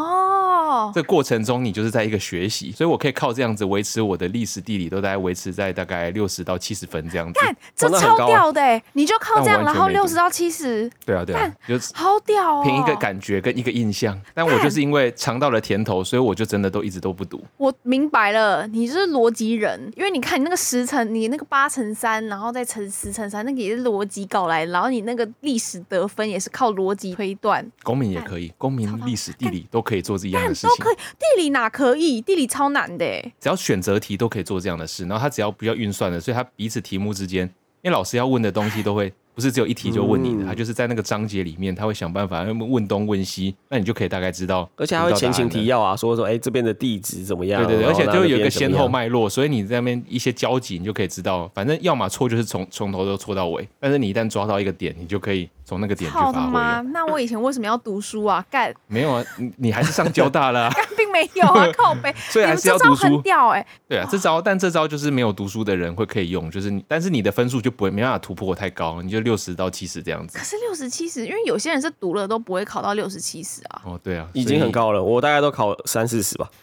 这过程中，你就是在一个学习，所以我可以靠这样子维持我的历史、地理都大概维持在大概六十到七十分这样子。看这超屌的欸，你就靠这样，然后六十到七十，对啊，对啊，就好屌哦！凭一个感觉跟一个印象。但我就是因为尝到了甜头，所以我就真的都一直都不读。我明白了，你就是逻辑人，因为你看你那个十乘，你那个八乘三，然后再乘十乘三，那个也是逻辑搞来的，然后你那个历史得分也是靠逻辑推断，公民也可以，公民、历史、地理都可以做这样的事情都可。以。地理哪可以？地理超难的，只要选择题都可以做这样的事，然后他只要不要运算的，所以他彼此题目之间，因为老师要问的东西都会不是只有一题就问你的，嗯他就是在那个章节里面，他会想办法问东问西，那你就可以大概知道，而且还会前情提要。啊，说说哎、这边的地址怎么样？对对对，而且就有一个先后脉络，所以你在那边一些交集，你就可以知道，反正要么错就是从从头都错到尾，但是你一旦抓到一个点，你就可以从那个点去操发挥他妈！那我以前为什么要读书啊？干，没有啊，你你还是上交大了、啊，并没有啊，靠背。所以还是要你们这招很读书。屌哎、对啊，这招，但这招就是没有读书的人会可以用，就是你，但是你的分数就不会没办法突破太高，你就六十到七十这样子可。是六十七十，因为有些人是读了都不会考到六十七十啊。哦，对啊，已经很高了，我大概都考三四十吧。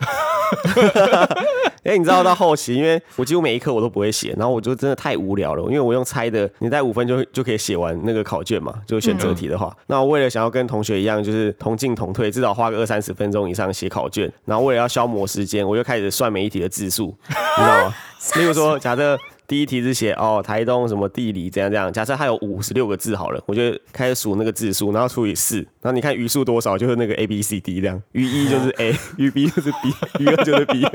哎、你知道到后期，因为我几乎每一科我都不会写，然后我就真的太无聊了，因为我用猜的，你在五分就就可以写完那个考卷嘛，就选择题的话，那我为了想要跟同学一样，就是同进同退，至少花个二三十分钟以上写考卷，然后为了要消磨时间，我就开始算每一题的字数，你知道吗？例如说，假设。第一题是写哦，台东什么地理怎样怎样。假设它有五十六个字好了，我就开始数那个字数，然后除以四，然后你看余数多少，就是那个 A B C D 这样。余一就是 A，余 B 就是 B，余二就是 B。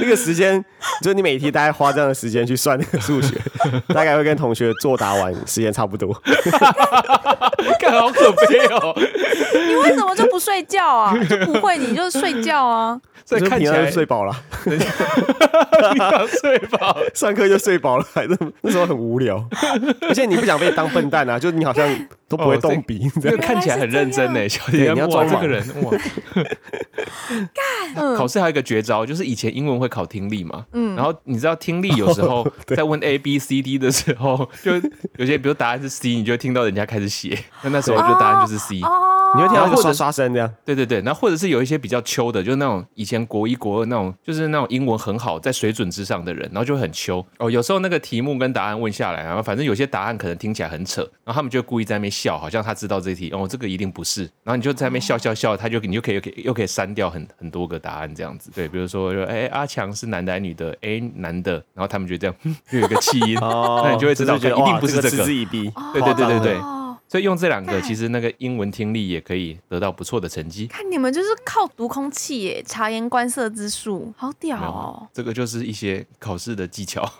那个时间，就是你每题大概花这样的时间去算那个数学，大概会跟同学作答完时间差不多。看好可悲哦，你为什么就不睡觉啊？就不会，你就睡觉啊。这就是平常看起来就睡饱了，想睡饱。上课就睡饱了，还是那时候很无聊。而且你不想被当笨蛋啊，就你好像都不会动笔，这样。这个看起来很认真呢，小姐你要哇，装这个人哇。考试还有一个绝招，就是以前英文会考听力嘛，嗯，然后你知道听力有时候在问 A B C D 的时候，就有些比如答案是 C，你就会听到人家开始写，那那时候就答案就是 C。哦，你会听到一个刷刷声这样。对对对，然后或者是有一些比较秋的，就是那种以前国一国二那种，就是那种英文很好，在水准之上的人，然后就会很秋哦。有时候那个题目跟答案问下来，然后反正有些答案可能听起来很扯，然后他们就故意在那边笑，好像他知道这题哦，这个一定不是，然后你就在那边笑笑笑，他就你就可以又可以又可以删掉很很多个答案这样子。对，比如说就哎阿强是男的还是女的？哎男的，然后他们就这样，哼就有一个气音，哦那你就会知道就一定不是这个嗤之以鼻。对对对对对哦所以用这两个，其实那个英文听力也可以得到不错的成绩。看你们就是靠读空气耶，察言观色之术，好屌哦！这个就是一些考试的技巧。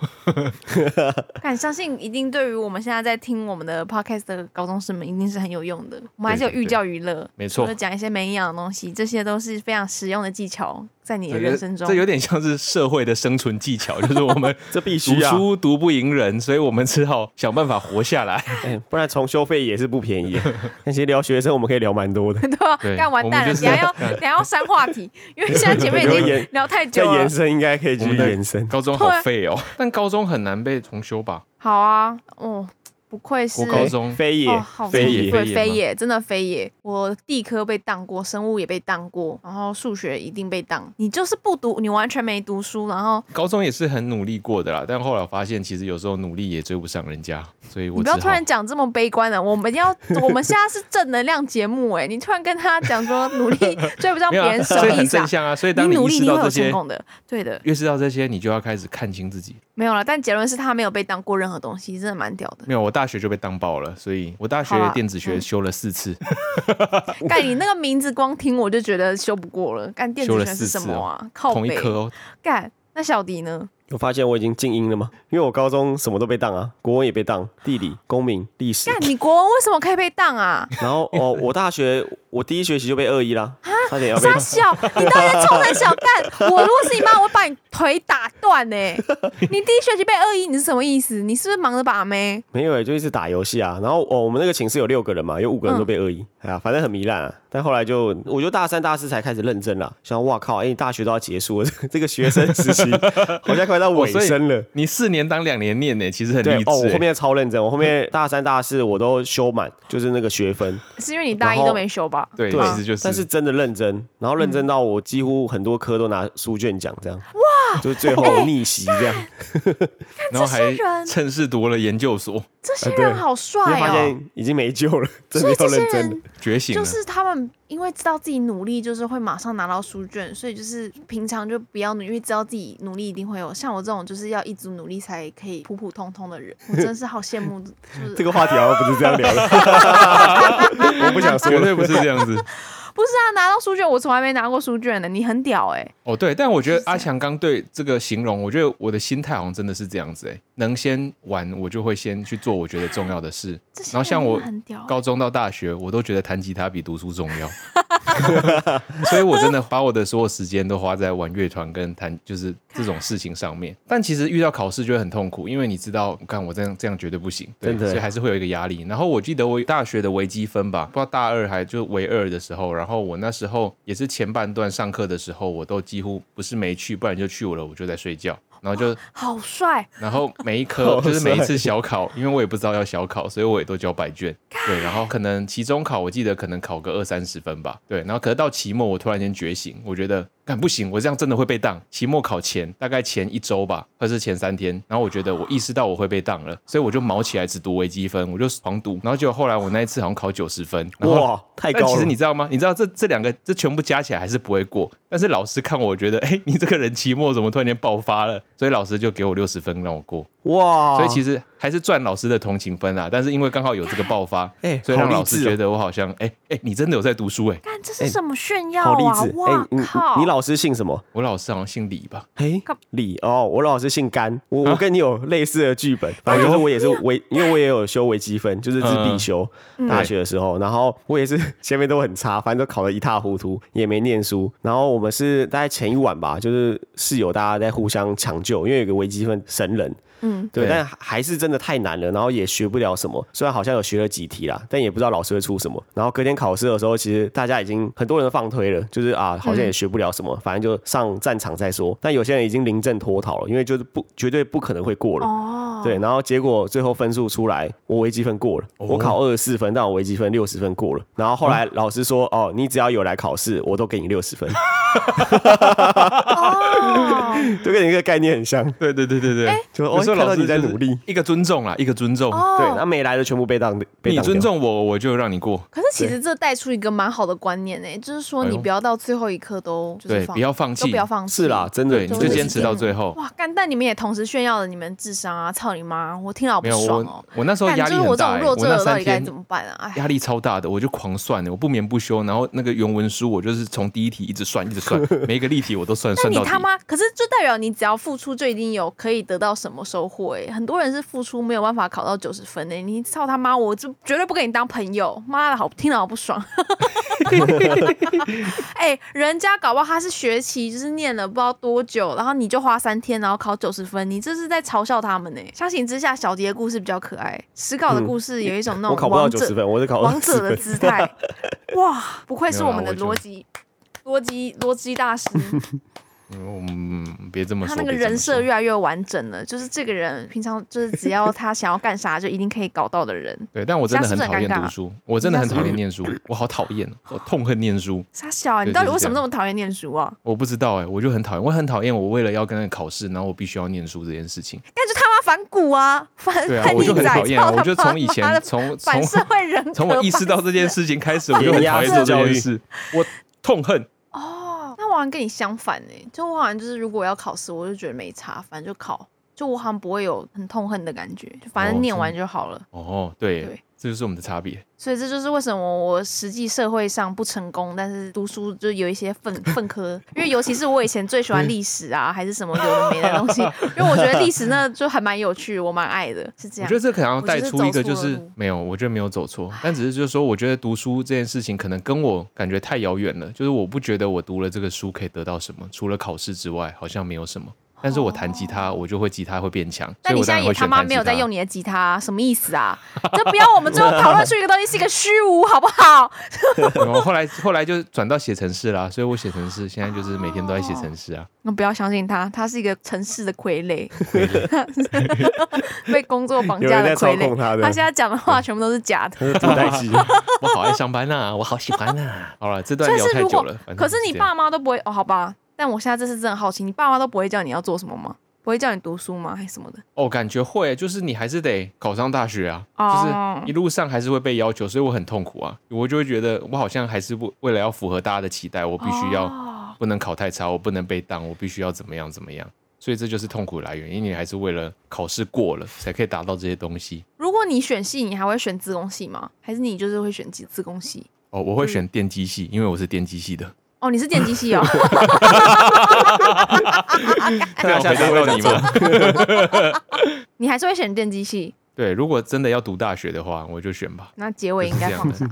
敢相信一定对于我们现在在听我们的 podcast 的高中生们，一定是很有用的。我们还是有寓教于乐，没错讲一些没营养的东西，这些都是非常实用的技巧，在你的人生中。这有点像是社会的生存技巧，就是我们 这必读须啊，书读不赢人，所以我们只好想办法活下来。哎不然重修费也是不便宜。那其实聊学生，我们可以聊蛮多的。对吧？对干完蛋了，我们就是等下要你还要删话题，因为现在前面已经聊太久了再延。伸，应该可以继续我们的延伸。高中好废哦，但高中很难被重修吧？好啊，哦，不愧是国高中非也哦，好非也，对，非也吗非也，真的非也。我地科被当过，生物也被当过，然后数学一定被当。你就是不读，你完全没读书，然后高中也是很努力过的啦，但后来我发现，其实有时候努力也追不上人家，所以我你不要突然讲这么悲观的。我们要，我们现在是正能量节目哎，你突然跟他讲说努力 追不上别人，什所以很么意思啊？正向啊。所以当你努力，你会有到这些，成功的。对的，越是到这些，你就要开始看清自己。没有了。但结论是他没有被当过任何东西，真的蛮屌的。没有，我大学就被当爆了，所以我大学电子学嗯修了四次。干你那个名字光听我就觉得修不过了。干电子学是什么啊？靠北同一科哦，干。那小迪呢？我发现我已经静音了吗？因为我高中什么都被当啊，国文也被当，地理、公民、历史。但，你国文为什么可以被当啊？然后哦，我大学我第一学期就被恶意啦，差点要被傻小，你到底在冲人小干？我如果是你妈，我会把你腿打断呢。你第一学期被恶意，你是什么意思？你是不是忙着把妹？没有哎、欸，就一直打游戏啊。然后哦，我们那个寝室有六个人嘛，有五个人都被恶意、嗯，哎呀，反正很糜烂啊。但后来就，我就大三、大四才开始认真了，想哇靠，哎、欸，你大学都要结束了，这个学生时期 好像快到尾声了。你四年当两年念呢，其实很励志、欸。哦，我后面超认真，我后面大三、大四我都修满，就是那个学分。是因为你大一都没修吧？对，其实就是。但是真的认真，然后认真到我几乎很多科都拿书卷奖这样。哇！就是最后逆袭这样。欸、然后还趁势读了研究所。这些人好帅哦！发现已经没救了，真的要认真觉醒。就是他们因为知道自己努力，就是会马上拿到书卷，所以就是平常就不要努力，因为知道自己努力一定会有。像我这种就是要一直努力才可以普普通通的人，我真是好羡慕。就是这个话题好像不是这样聊的，我不想说，绝对不是这样子。不是啊，拿到书卷，我从来没拿过书卷的，你很屌哎、欸！哦，对，但我觉得阿强刚对这个形容，我觉得我的心态好像真的是这样子哎、欸，能先玩，我就会先去做我觉得重要的事。然后像我高中到大学，我都觉得弹吉他比读书重要，所以我真的把我的所有时间都花在玩乐团跟弹，就是这种事情上面。但其实遇到考试就会很痛苦，因为你知道，看我这样这样绝对不行，对，所以还是会有一个压力。然后我记得我大学的微积分吧，不知道大二还就微二的时候，然后我那时候也是前半段上课的时候，我都几乎不是没去，不然就去我了，我就在睡觉。然后就好帅，然后每一科就是每一次小考，因为我也不知道要小考，所以我也都交白卷。对，然后可能期中考我记得可能考个二三十分吧。对，然后可是到期末我突然间觉醒，我觉得。但不行，我这样真的会被当。期末考前大概前一周吧，或是前三天，然后我觉得我意识到我会被当了，所以我就毛起来只读微积分，我就狂读。然后结果后来我那一次好像考九十分，哇，太高了。其实你知道吗？你知道这这两个这全部加起来还是不会过。但是老师看我觉得，哎，你这个人期末怎么突然间爆发了？所以老师就给我六十分让我过。哇，所以其实还是赚老师的同情分啊。但是因为刚好有这个爆发，哎，所以让老师觉得我好像，哎哎，你真的有在读书哎。看这是什么炫耀啊？哇靠！你老师姓什么？我老师好像姓李吧？嘿，李哦，我老师姓甘。我我跟你有类似的剧本，反正就是我也是微，因为我也有修微积分，就是是必修。大学的时候，然后我也是 前面都很差，反正都考得一塌糊涂，也没念书。然后我们是大概前一晚吧，就是室友大家在互相抢救，因为有个微积分神人。嗯，对，但还是真的太难了，然后也学不了什么。虽然好像有学了几题啦，但也不知道老师会出什么。然后隔天考试的时候，其实大家已经很多人都放推了，就是啊，好像也学不了什么，反正就上战场再说。但有些人已经临阵脱逃了，因为就是不绝对不可能会过了。哦，对，然后结果最后分数出来，我微积分过了，我考二十四分，但我微积分六十分过了。然后后来老师说，哦，你只要有来考试，我都给你六十分。哦，就跟你一个概念很像。对对对对对，就我说老师你在努力。一个尊重啦，一个尊重。Oh. 对，那没来的全部被当，被。你尊重我，我就让你过。可是其实这带出一个蛮好的观念呢、欸，就是说你不要到最后一刻都就是放对，不要放弃，都不要放弃。是啦，真的，你就坚持到最后。哇，干！但你们也同时炫耀了你们智商啊！操你妈！我听了好不爽哦、喔。我那时候压力很大、欸，我那三天怎么办啊？压力超大的，我就狂算的，我不眠不休。然后那个原文书，我就是从第一题一直算，一直算，每一个例题我都算。算到底。你他妈！可是就代表你只要付出，就一定有可以得到什么收获？哎，很多人是付出没有办法考到九十分呢、欸。你操他妈！我就绝对不跟你当朋友。妈的好，听了好不爽。哎、欸，人家搞不好他是学期就是念了不知道多久，然后你就花三天，然后考九十分，你这是在嘲笑他们呢、欸。相形之下，小迪的故事比较可爱。史考的故事有一种 那种王者、嗯、我考不到九十分，我是考王者的姿态。哇，不愧是我们的逻辑逻辑逻辑大师。嗯，别这么说。他那个人设越来越完整了，就是这个人平常就是只要他想要干啥，就一定可以搞到的人。对，但我真的很讨厌读书，我真的很讨厌念书，我好讨厌，我痛恨念书。傻小啊，你到底为什么那么讨厌念书啊？我不知道哎，我就很讨厌，我很讨厌我为了要跟人考试，然后我必须要念书这件事情。那就他妈反骨啊，反对啊，我就很讨厌，我就从以前从从社会人，从我意识到这件事情开始，我就很讨厌做这件事，我痛恨。我好像跟你相反哎、欸，就我好像就是如果要考试，我就觉得没差，反正就考，就我好像不会有很痛恨的感觉，就反正念完就好了。哦，对，对，这就是我们的差别。所以这就是为什么我实际社会上不成功，但是读书就有一些分分科。因为尤其是我以前最喜欢历史啊，还是什么有的没的东西，因为我觉得历史那就还蛮有趣，我蛮爱的，是这样。我觉得这可能要带出一个，就是是没有，我觉得没有走错，但只是就是说，我觉得读书这件事情可能跟我感觉太遥远了，就是我不觉得我读了这个书可以得到什么，除了考试之外，好像没有什么。但是我弹吉他，我就会吉他会变强。但你现在也他妈没有在用你的吉他，什么意思啊？这不要我们最后讨论出一个东西是一个虚无，好不好？我后来后来就转到写程式啦，所以我写程式现在就是每天都在写程式啊。那不要相信他，他是一个城市的傀儡，被工作绑架的傀儡。他现在讲的话全部都是假的。我好爱上班呐，我好喜欢呐。好了，这段聊太久了。可是你爸妈都不会哦？好吧。但我现在这是真的好奇，你爸妈都不会叫你要做什么吗？不会叫你读书吗？还是什么的？哦，感觉会，就是你还是得考上大学啊，哦、就是一路上还是会被要求，所以我很痛苦啊。我就会觉得我好像还是为为了要符合大家的期待，我必须要不能考太差，我不能被当，我必须要怎么样怎么样。所以这就是痛苦来源，因为你还是为了考试过了才可以达到这些东西。如果你选系，你还会选自工系吗？还是你就是会选资资工系？哦，我会选电机系，因为我是电机系的。哦，你是电机系哦？没有回答到你吗？你还是会选电机系？对，如果真的要读大学的话，我就选吧。那结尾应该放啥？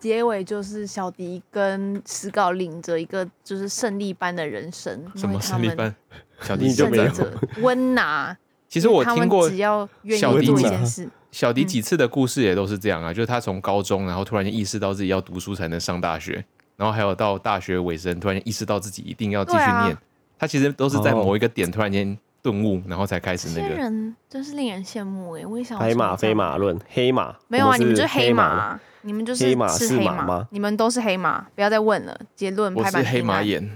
结尾就是小迪跟史搞领着一个就是胜利般的人生。什么胜利般？小迪就没有温拿。其实我听过，只要愿意做一件事，小迪几次的故事也都是这样啊，就是他从高中，然后突然间意识到自己要读书才能上大学。然后还有到大学尾声，突然意识到自己一定要继续念，他其实都是在某一个点突然间顿悟，然后才开始那个。人真是令人羡慕哎！我也想。白马非马论，黑马没有啊？你们就是黑马，你们就是黑马是黑马吗？你们都是黑马，不要再问了。结论：我是黑马眼。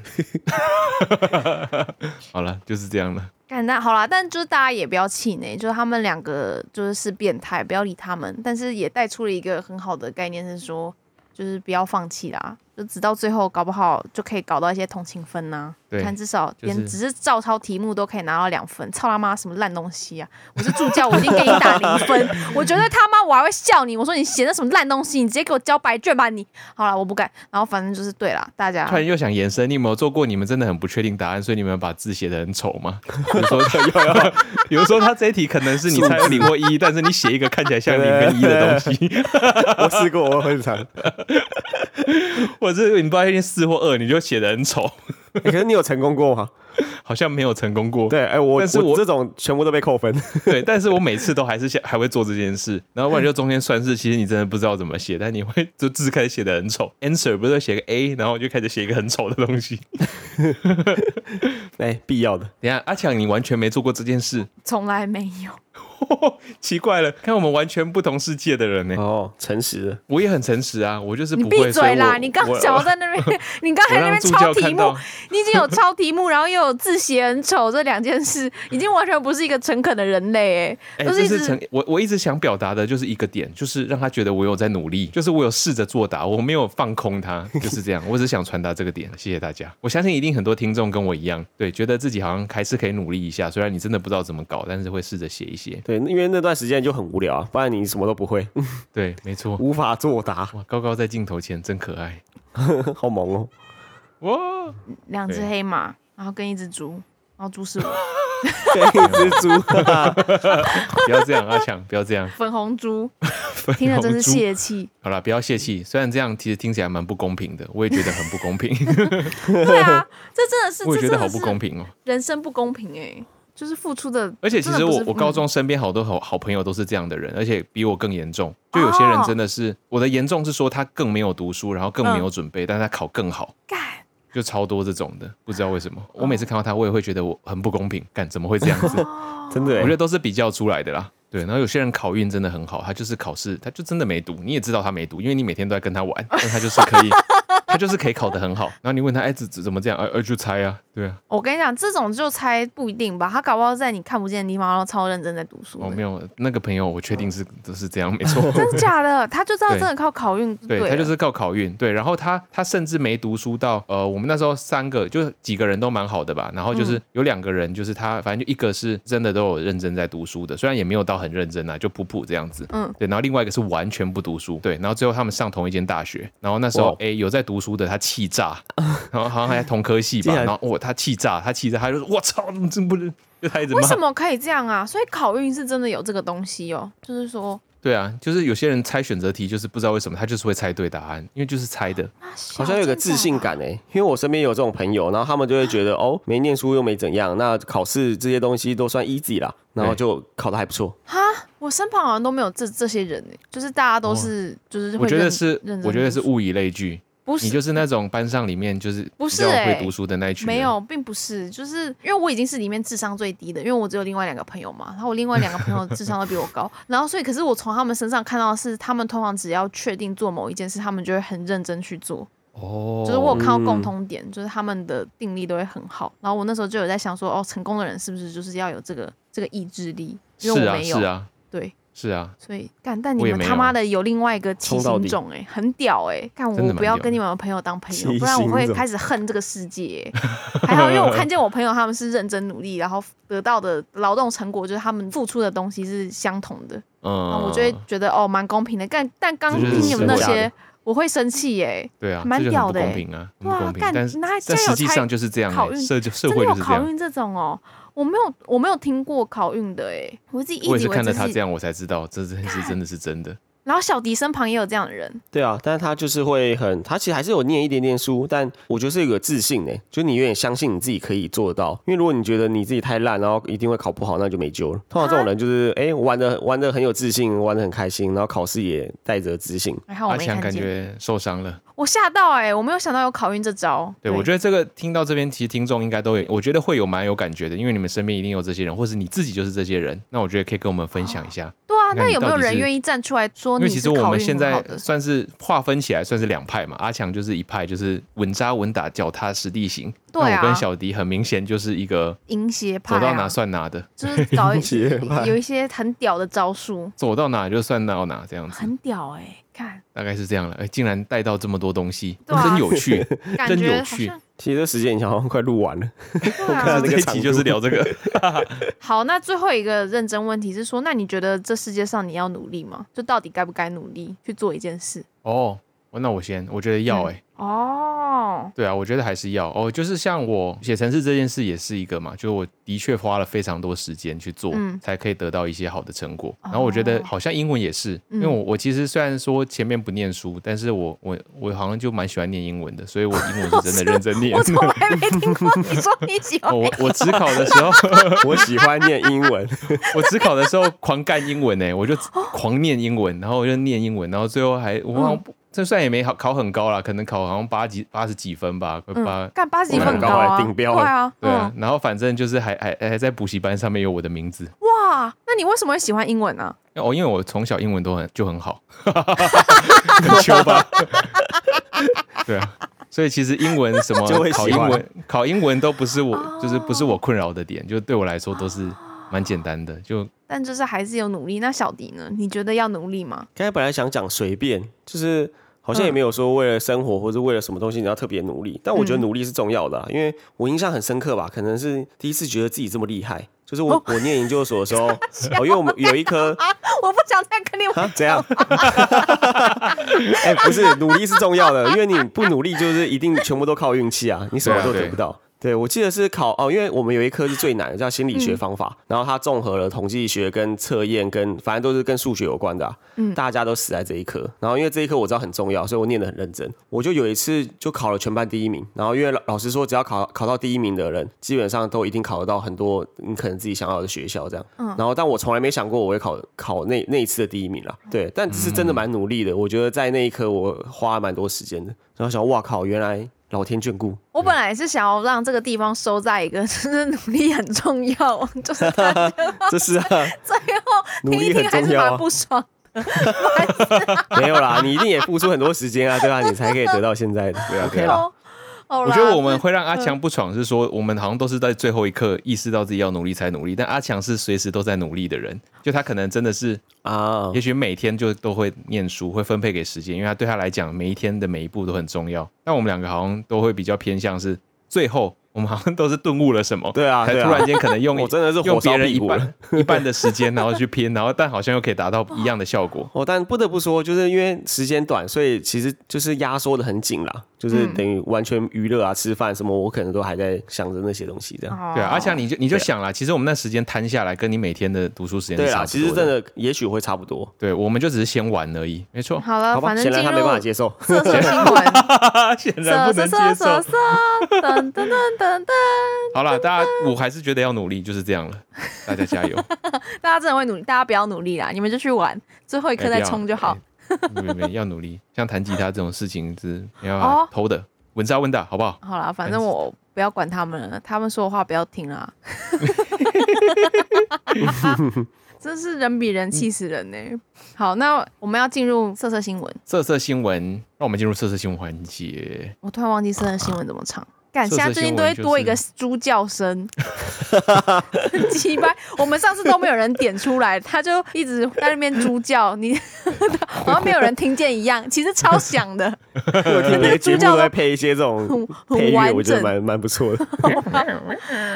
好了，就是这样了。干那好啦，但就是大家也不要气馁，就是他们两个就是是变态，不要理他们。但是也带出了一个很好的概念，是说就是不要放弃啦。就直到最后，搞不好就可以搞到一些同情分呐、看，至少连只是照抄题目都可以拿到两分，操他妈什么烂东西啊！我是助教，我一定给你打零分。我觉得他妈我还会笑你，我说你写的什么烂东西，你直接给我交白卷吧你。好了，我不敢。然后反正就是对了，大家。突然又想延伸，你有没有做过？你们真的很不确定答案，所以你们把字写的很丑吗？比如说，比如说他这一题可能是你猜零或一，但是你写一个看起来像零跟一的东西。我试过，我很惨。我这你不知道一定四或二，你就写的很丑。欸、可是你有成功过吗？好像没有成功过。对，哎、欸，我但是我，我这种全部都被扣分。对，但是我每次都还是还会做这件事。然后，不然就中间算式，其实你真的不知道怎么写，但你会就字开始写的很丑。Answer 不是写个 A，然后我就开始写一个很丑的东西。哎、欸，必要的。等下，阿强，你完全没做过这件事？从来没有。奇怪了，看我们完全不同世界的人呢。哦，诚实的，我也很诚实啊，我就是不会。你闭嘴啦！你刚讲在那边，你刚才那边抄题目，你已经有抄题目，然后又有字写很丑，这两件事已经完全不是一个诚恳的人类哎。都是一直我我一直想表达的就是一个点，就是让他觉得我有在努力，就是我有试着作答，我没有放空他，就是这样。我只想传达这个点，谢谢大家。我相信一定很多听众跟我一样，对，觉得自己好像还是可以努力一下，虽然你真的不知道怎么搞，但是会试着写一些。对，因为那段时间就很无聊啊，不然你什么都不会。对，没错，无法作答。哇，高高在镜头前真可爱，好萌哦！哇，两只黑马，然后跟一只猪，然后猪是我，跟一只猪。不要这样，阿强，不要这样。粉红猪，听着真是泄气。好了，不要泄气。虽然这样其实听起来蛮不公平的，我也觉得很不公平。对啊，这真的是，我也觉得好不公平哦，人生不公平哎。就是付出的，而且其实我我高中身边好多好好朋友都是这样的人，而且比我更严重。就有些人真的是，我的严重是说他更没有读书，然后更没有准备，但他考更好，就超多这种的，不知道为什么。我每次看到他，我也会觉得我很不公平，干怎么会这样子？真的，我觉得都是比较出来的啦。对，然后有些人考运真的很好，他就是考试，他就真的没读，你也知道他没读，因为你每天都在跟他玩，但他就是可以 他就是可以考得很好。然后你问他，哎，怎怎么这样？哎，哎，就猜啊，对啊。我跟你讲，这种就猜不一定吧，他搞不好在你看不见的地方，然后超认真在读书。哦，没有，那个朋友我确定是都是这样，没错。真的假的？他就知道真的靠考运。对，他就是靠考运。对，然后他他甚至没读书到，呃，我们那时候三个就几个人都蛮好的吧，然后就是有两个人就是他，反正就一个是真的都有认真在读书的，虽然也没有到很认真啊，就普普这样子。嗯，对，然后另外一个是完全不读书。对，然后最后他们上同一间大学，然后那时候哎有在读书的他气炸，然后好像还同科系吧，然后哦他气炸，他气炸，他就说我操，怎么真不是？就他一直骂。为什么可以这样啊？所以考运是真的有这个东西哦，就是说。对啊，就是有些人猜选择题，就是不知道为什么他就是会猜对答案，因为就是猜的，好像有个自信感哎。因为我身边有这种朋友，然后他们就会觉得哦，没念书又没怎样，那考试这些东西都算 easy 啦，然后就考的还不错。哈，我身旁好像都没有这这些人哎，就是大家都是、哦、就是会。我觉得是，我觉得是物以类聚。不是，你就是那种班上里面就是比较会读书的那一群。没有，并不是，就是因为我已经是里面智商最低的，因为我只有另外两个朋友嘛，然后我另外两个朋友智商都比我高，然后所以可是我从他们身上看到的是，他们通常只要确定做某一件事，他们就会很认真去做。哦，就是我有看到共通点，嗯、就是他们的定力都会很好。然后我那时候就有在想说，哦，成功的人是不是就是要有这个这个意志力？因为我没有。是啊，是啊，对。是啊，所以干，但你们他妈的有另外一个七星种哎，很屌哎、欸，干我不要跟你们的朋友当朋友，不然我会开始恨这个世界、欸。还好，因为我看见我朋友他们是认真努力，然后得到的劳动成果就是他们付出的东西是相同的，嗯，我就会觉得哦蛮公平的。但但刚听你们那些，我会生气耶、欸。对啊，蛮屌的、欸，公平啊，对啊，干，那但实际上就是这样、欸，考运社社会就是这样，考运这种哦。我没有，我没有听过考运的哎，我自己一直我也是看着他这样，我才知道这件事真的是真的。然后小迪身旁也有这样的人，对啊，但是他就是会很，他其实还是有念一点点书，但我觉得是有个自信哎，就你有点相信你自己可以做得到，因为如果你觉得你自己太烂，然后一定会考不好，那就没救了。通常这种人就是哎、啊欸，玩的玩的很有自信，玩的很开心，然后考试也带着自信。阿强感觉受伤了，我吓到哎，我没有想到有考运这招。对，对我觉得这个听到这边，其实听众应该都有，我觉得会有蛮有感觉的，因为你们身边一定有这些人，或是你自己就是这些人，那我觉得可以跟我们分享一下。对啊，那有没有人愿意站出来说？因为其实我们现在算是划分起来，算是两派嘛。阿强就是一派，就是稳扎稳打、脚踏实地型。对啊。那我跟小迪很明显就是一个阴邪派，走到哪算哪的，就是搞一些有一些很屌的招数，走到哪就算到哪这样子。很屌哎，看，大概是这样了。哎，竟然带到这么多东西，真有趣，真有趣。其实这时间已经好像快录完了，我看这一集就是聊这个。好，那最后一个认真问题是说，那你觉得这世界上你要努力吗？就到底该不该努力去做一件事？哦，那我先，我觉得要哎、欸。嗯、哦，对啊，我觉得还是要哦，就是像我写程式这件事也是一个嘛，就是我。的确花了非常多时间去做，嗯、才可以得到一些好的成果。然后我觉得好像英文也是，嗯、因为我我其实虽然说前面不念书，但是我我我好像就蛮喜欢念英文的，所以我英文是真的认真念。我从来没听过你说你喜欢。我我只考的时候，我喜欢念英文。我只考的时候狂干英文呢，我就狂念英文，然后我就念英文，然后最后还我好像这算也没考考很高啦，可能考好像八几八十几分吧，八干八十几分很高啊，顶标。对啊，对啊，然后反正就是还。还还在补习班上面有我的名字哇！那你为什么会喜欢英文呢？哦，因为我从小英文都很就很好，很球吧？对啊，所以其实英文什么 考英文考英文都不是我，就是不是我困扰的点，就对我来说都是蛮简单的。就但就是还是有努力。那小迪呢？你觉得要努力吗？刚才本来想讲随便，就是。好像也没有说为了生活或者为了什么东西你要特别努力，但我觉得努力是重要的，因为我印象很深刻吧，可能是第一次觉得自己这么厉害，就是我我念研究所的时候，哦，因为我们有一科，我不想再跟你玩，怎样？哎，不是，努力是重要的，因为你不努力就是一定全部都靠运气啊，你什么都得不到。对，我记得是考哦，因为我们有一科是最难的，叫心理学方法，嗯、然后它综合了统计学跟测验跟反正都是跟数学有关的、啊，嗯，大家都死在这一科。然后因为这一科我知道很重要，所以我念得很认真。我就有一次就考了全班第一名。然后因为老老师说，只要考考到第一名的人，基本上都一定考得到很多你可能自己想要的学校这样。嗯，然后但我从来没想过我会考考那那一次的第一名啦。对，但是真的蛮努力的。我觉得在那一科我花了蛮多时间的。然后想，哇靠，原来。老天眷顾。我，本来是想要让这个地方收在一个，就是努力很重要，就是 这是啊，最后听一听还是蛮不爽没有啦，你一定也付出很多时间啊，对吧、啊？你才可以得到现在的，对啊好啦我觉得我们会让阿强不爽，是说我们好像都是在最后一刻意识到自己要努力才努力，但阿强是随时都在努力的人，就他可能真的是啊，也许每天就都会念书，会分配给时间，因为他对他来讲每一天的每一步都很重要。但我们两个好像都会比较偏向是最后。我们好像都是顿悟了什么，对啊，才突然间可能用 我真的是用别人一半 一半的时间，然后去拼，然后但好像又可以达到一样的效果。哦，但不得不说，就是因为时间短，所以其实就是压缩的很紧啦，就是等于完全娱乐啊、吃饭什么，我可能都还在想着那些东西这样。对啊，而且你就你就想啦，其实我们那时间摊下来，跟你每天的读书时间对啊，其实真的也许会差不多。对，我们就只是先玩而已，没错。好了，好吧，反正显然他没办法接受。色色新闻，显然不能接受。噔噔噔噔噔。好了，大家我还是觉得要努力，就是这样了。大家加油！大家真的会努力，大家不要努力啦，你们就去玩，最后一刻再冲就好。没没没，要努力。像弹吉他这种事情是没办法偷的，稳扎稳打，好不好？好了，反正我不要管他们了，他们说的话不要听啦。真是人比人气死人呢。好，那我们要进入色色新闻。色色新闻，让我们进入色色新闻环节。我突然忘记色色新闻怎么唱。感现在最近都会多一个猪叫声，很奇怪。我们上次都没有人点出来，他就一直在那边猪叫，你 好像没有人听见一样，其实超响的。我听那个节目都在配一些这种配乐，我觉得蛮蛮不错的。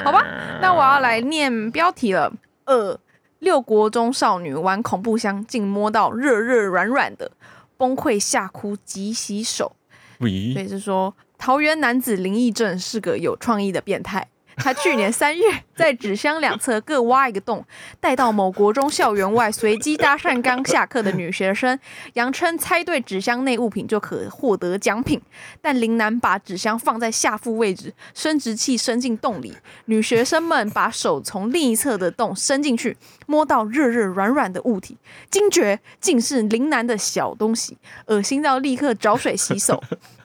好吧，那我要来念标题了。二六国中少女玩恐怖箱，竟摸到热热软软的，崩溃吓哭，急洗手。所以是说。桃园男子林义正是个有创意的变态。他去年三月在纸箱两侧各挖一个洞，带到某国中校园外，随机搭讪刚下课的女学生，扬称猜对纸箱内物品就可获得奖品。但林男把纸箱放在下腹位置，生殖器伸进洞里，女学生们把手从另一侧的洞伸进去，摸到热热软软的物体，惊觉竟是林男的小东西，恶心到立刻找水洗手。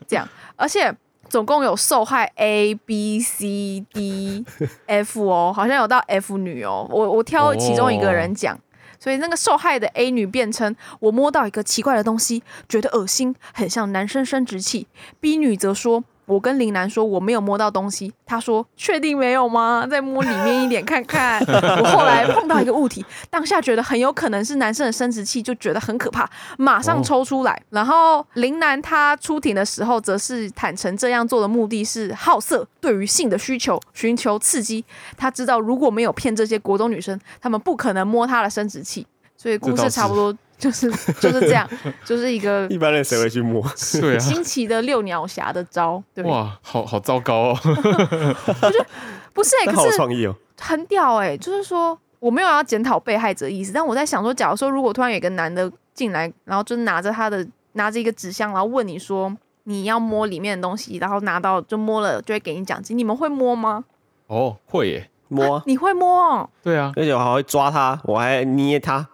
这样，而且。总共有受害 A B C D F 哦，好像有到 F 女哦。我我挑其中一个人讲，所以那个受害的 A 女辩称，我摸到一个奇怪的东西，觉得恶心，很像男生生殖器。B 女则说。我跟林楠说我没有摸到东西，他说确定没有吗？再摸里面一点看看。我后来碰到一个物体，当下觉得很有可能是男生的生殖器，就觉得很可怕，马上抽出来。然后林楠他出庭的时候，则是坦诚这样做的目的是好色，对于性的需求，寻求刺激。他知道如果没有骗这些国中女生，他们不可能摸他的生殖器。所以故事差不多。就是就是这样，就是一个一般人谁会去摸？对啊，新奇的六鸟侠的招，对哇，好好糟糕哦！我觉得不是哎、欸，可是创意哦，很屌哎、欸，就是说我没有要检讨被害者的意思，但我在想说，假如说如果突然有一个男的进来，然后就拿着他的拿着一个纸箱，然后问你说你要摸里面的东西，然后拿到就摸了就会给你奖金，你们会摸吗？哦，会耶，摸、啊，你会摸、哦？对啊，而且我还会抓他，我还捏他。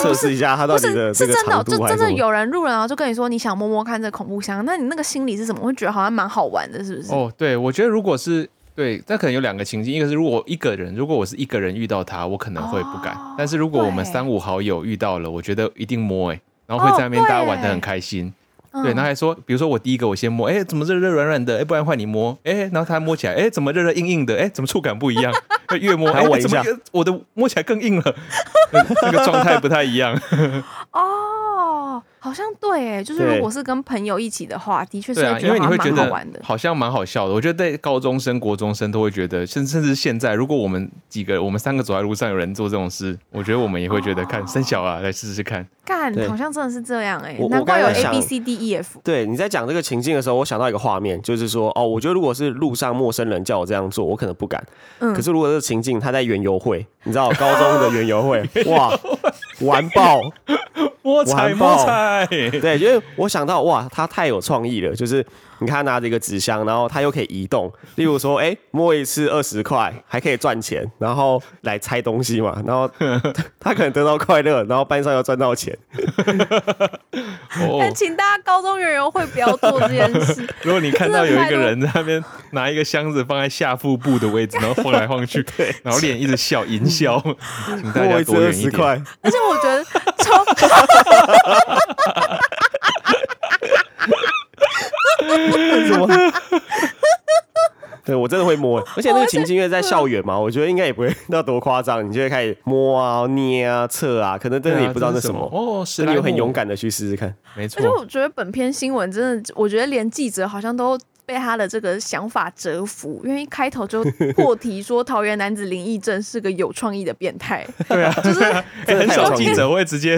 测试一下他到底是真的，就真的有人路人然后就跟你说你想摸摸看这恐怖箱，那你那个心理是怎么？会觉得好像蛮好玩的，是不是？哦，对，我觉得如果是对，那可能有两个情境，一个是如果一个人，如果我是一个人遇到他，我可能会不敢；哦、但是如果我们三五好友遇到了，我觉得一定摸哎，然后会在那边大家玩的很开心。哦对，然后还说，比如说我第一个我先摸，哎，怎么热热软软的？哎，不然换你摸，哎，然后他摸起来，哎，怎么热热硬硬的？哎，怎么触感不一样？越摸还闻一下，我的摸起来更硬了，那个状态不太一样。哦，好像对，哎，就是如果是跟朋友一起的话，的确是因为你会觉得好像蛮好笑的。我觉得在高中生、国中生都会觉得，甚甚至现在，如果我们几个，我们三个走在路上，有人做这种事，我觉得我们也会觉得，看生小啊，来试试看。干，好像真的是这样哎，难怪有 A B C D E F。对，你在讲这个情境的时候，我想到一个画面，就是说，哦，我觉得如果是路上陌生人叫我这样做，我可能不敢。嗯。可是如果这个情境他在园游会，你知道高中的园游会，哇，完爆，摸彩摸彩。对，因为我想到哇，他太有创意了，就是你看他拿着一个纸箱，然后他又可以移动。例如说，哎，摸一次二十块，还可以赚钱，然后来拆东西嘛。然后 他可能得到快乐，然后班上又赚到钱。但请大家高中园游会不要做这件事。如果你看到有一个人在那边拿一个箱子放在下腹部的位置，然后晃来晃去，对，然后脸一直笑，淫笑，请大家躲远一点。而且我觉得超。什么？对，我真的会摸，而且那个情境因为在校园嘛，我觉得应该也不会到多夸张，你就会开始摸啊、捏啊、测啊，可能真的也不知道那什么哦，是你很勇敢的去试试看，没错。而且我觉得本篇新闻真的，我觉得连记者好像都被他的这个想法折服，因为一开头就破 题说桃园男子林义正是个有创意的变态，对啊，就是 很少记者会直接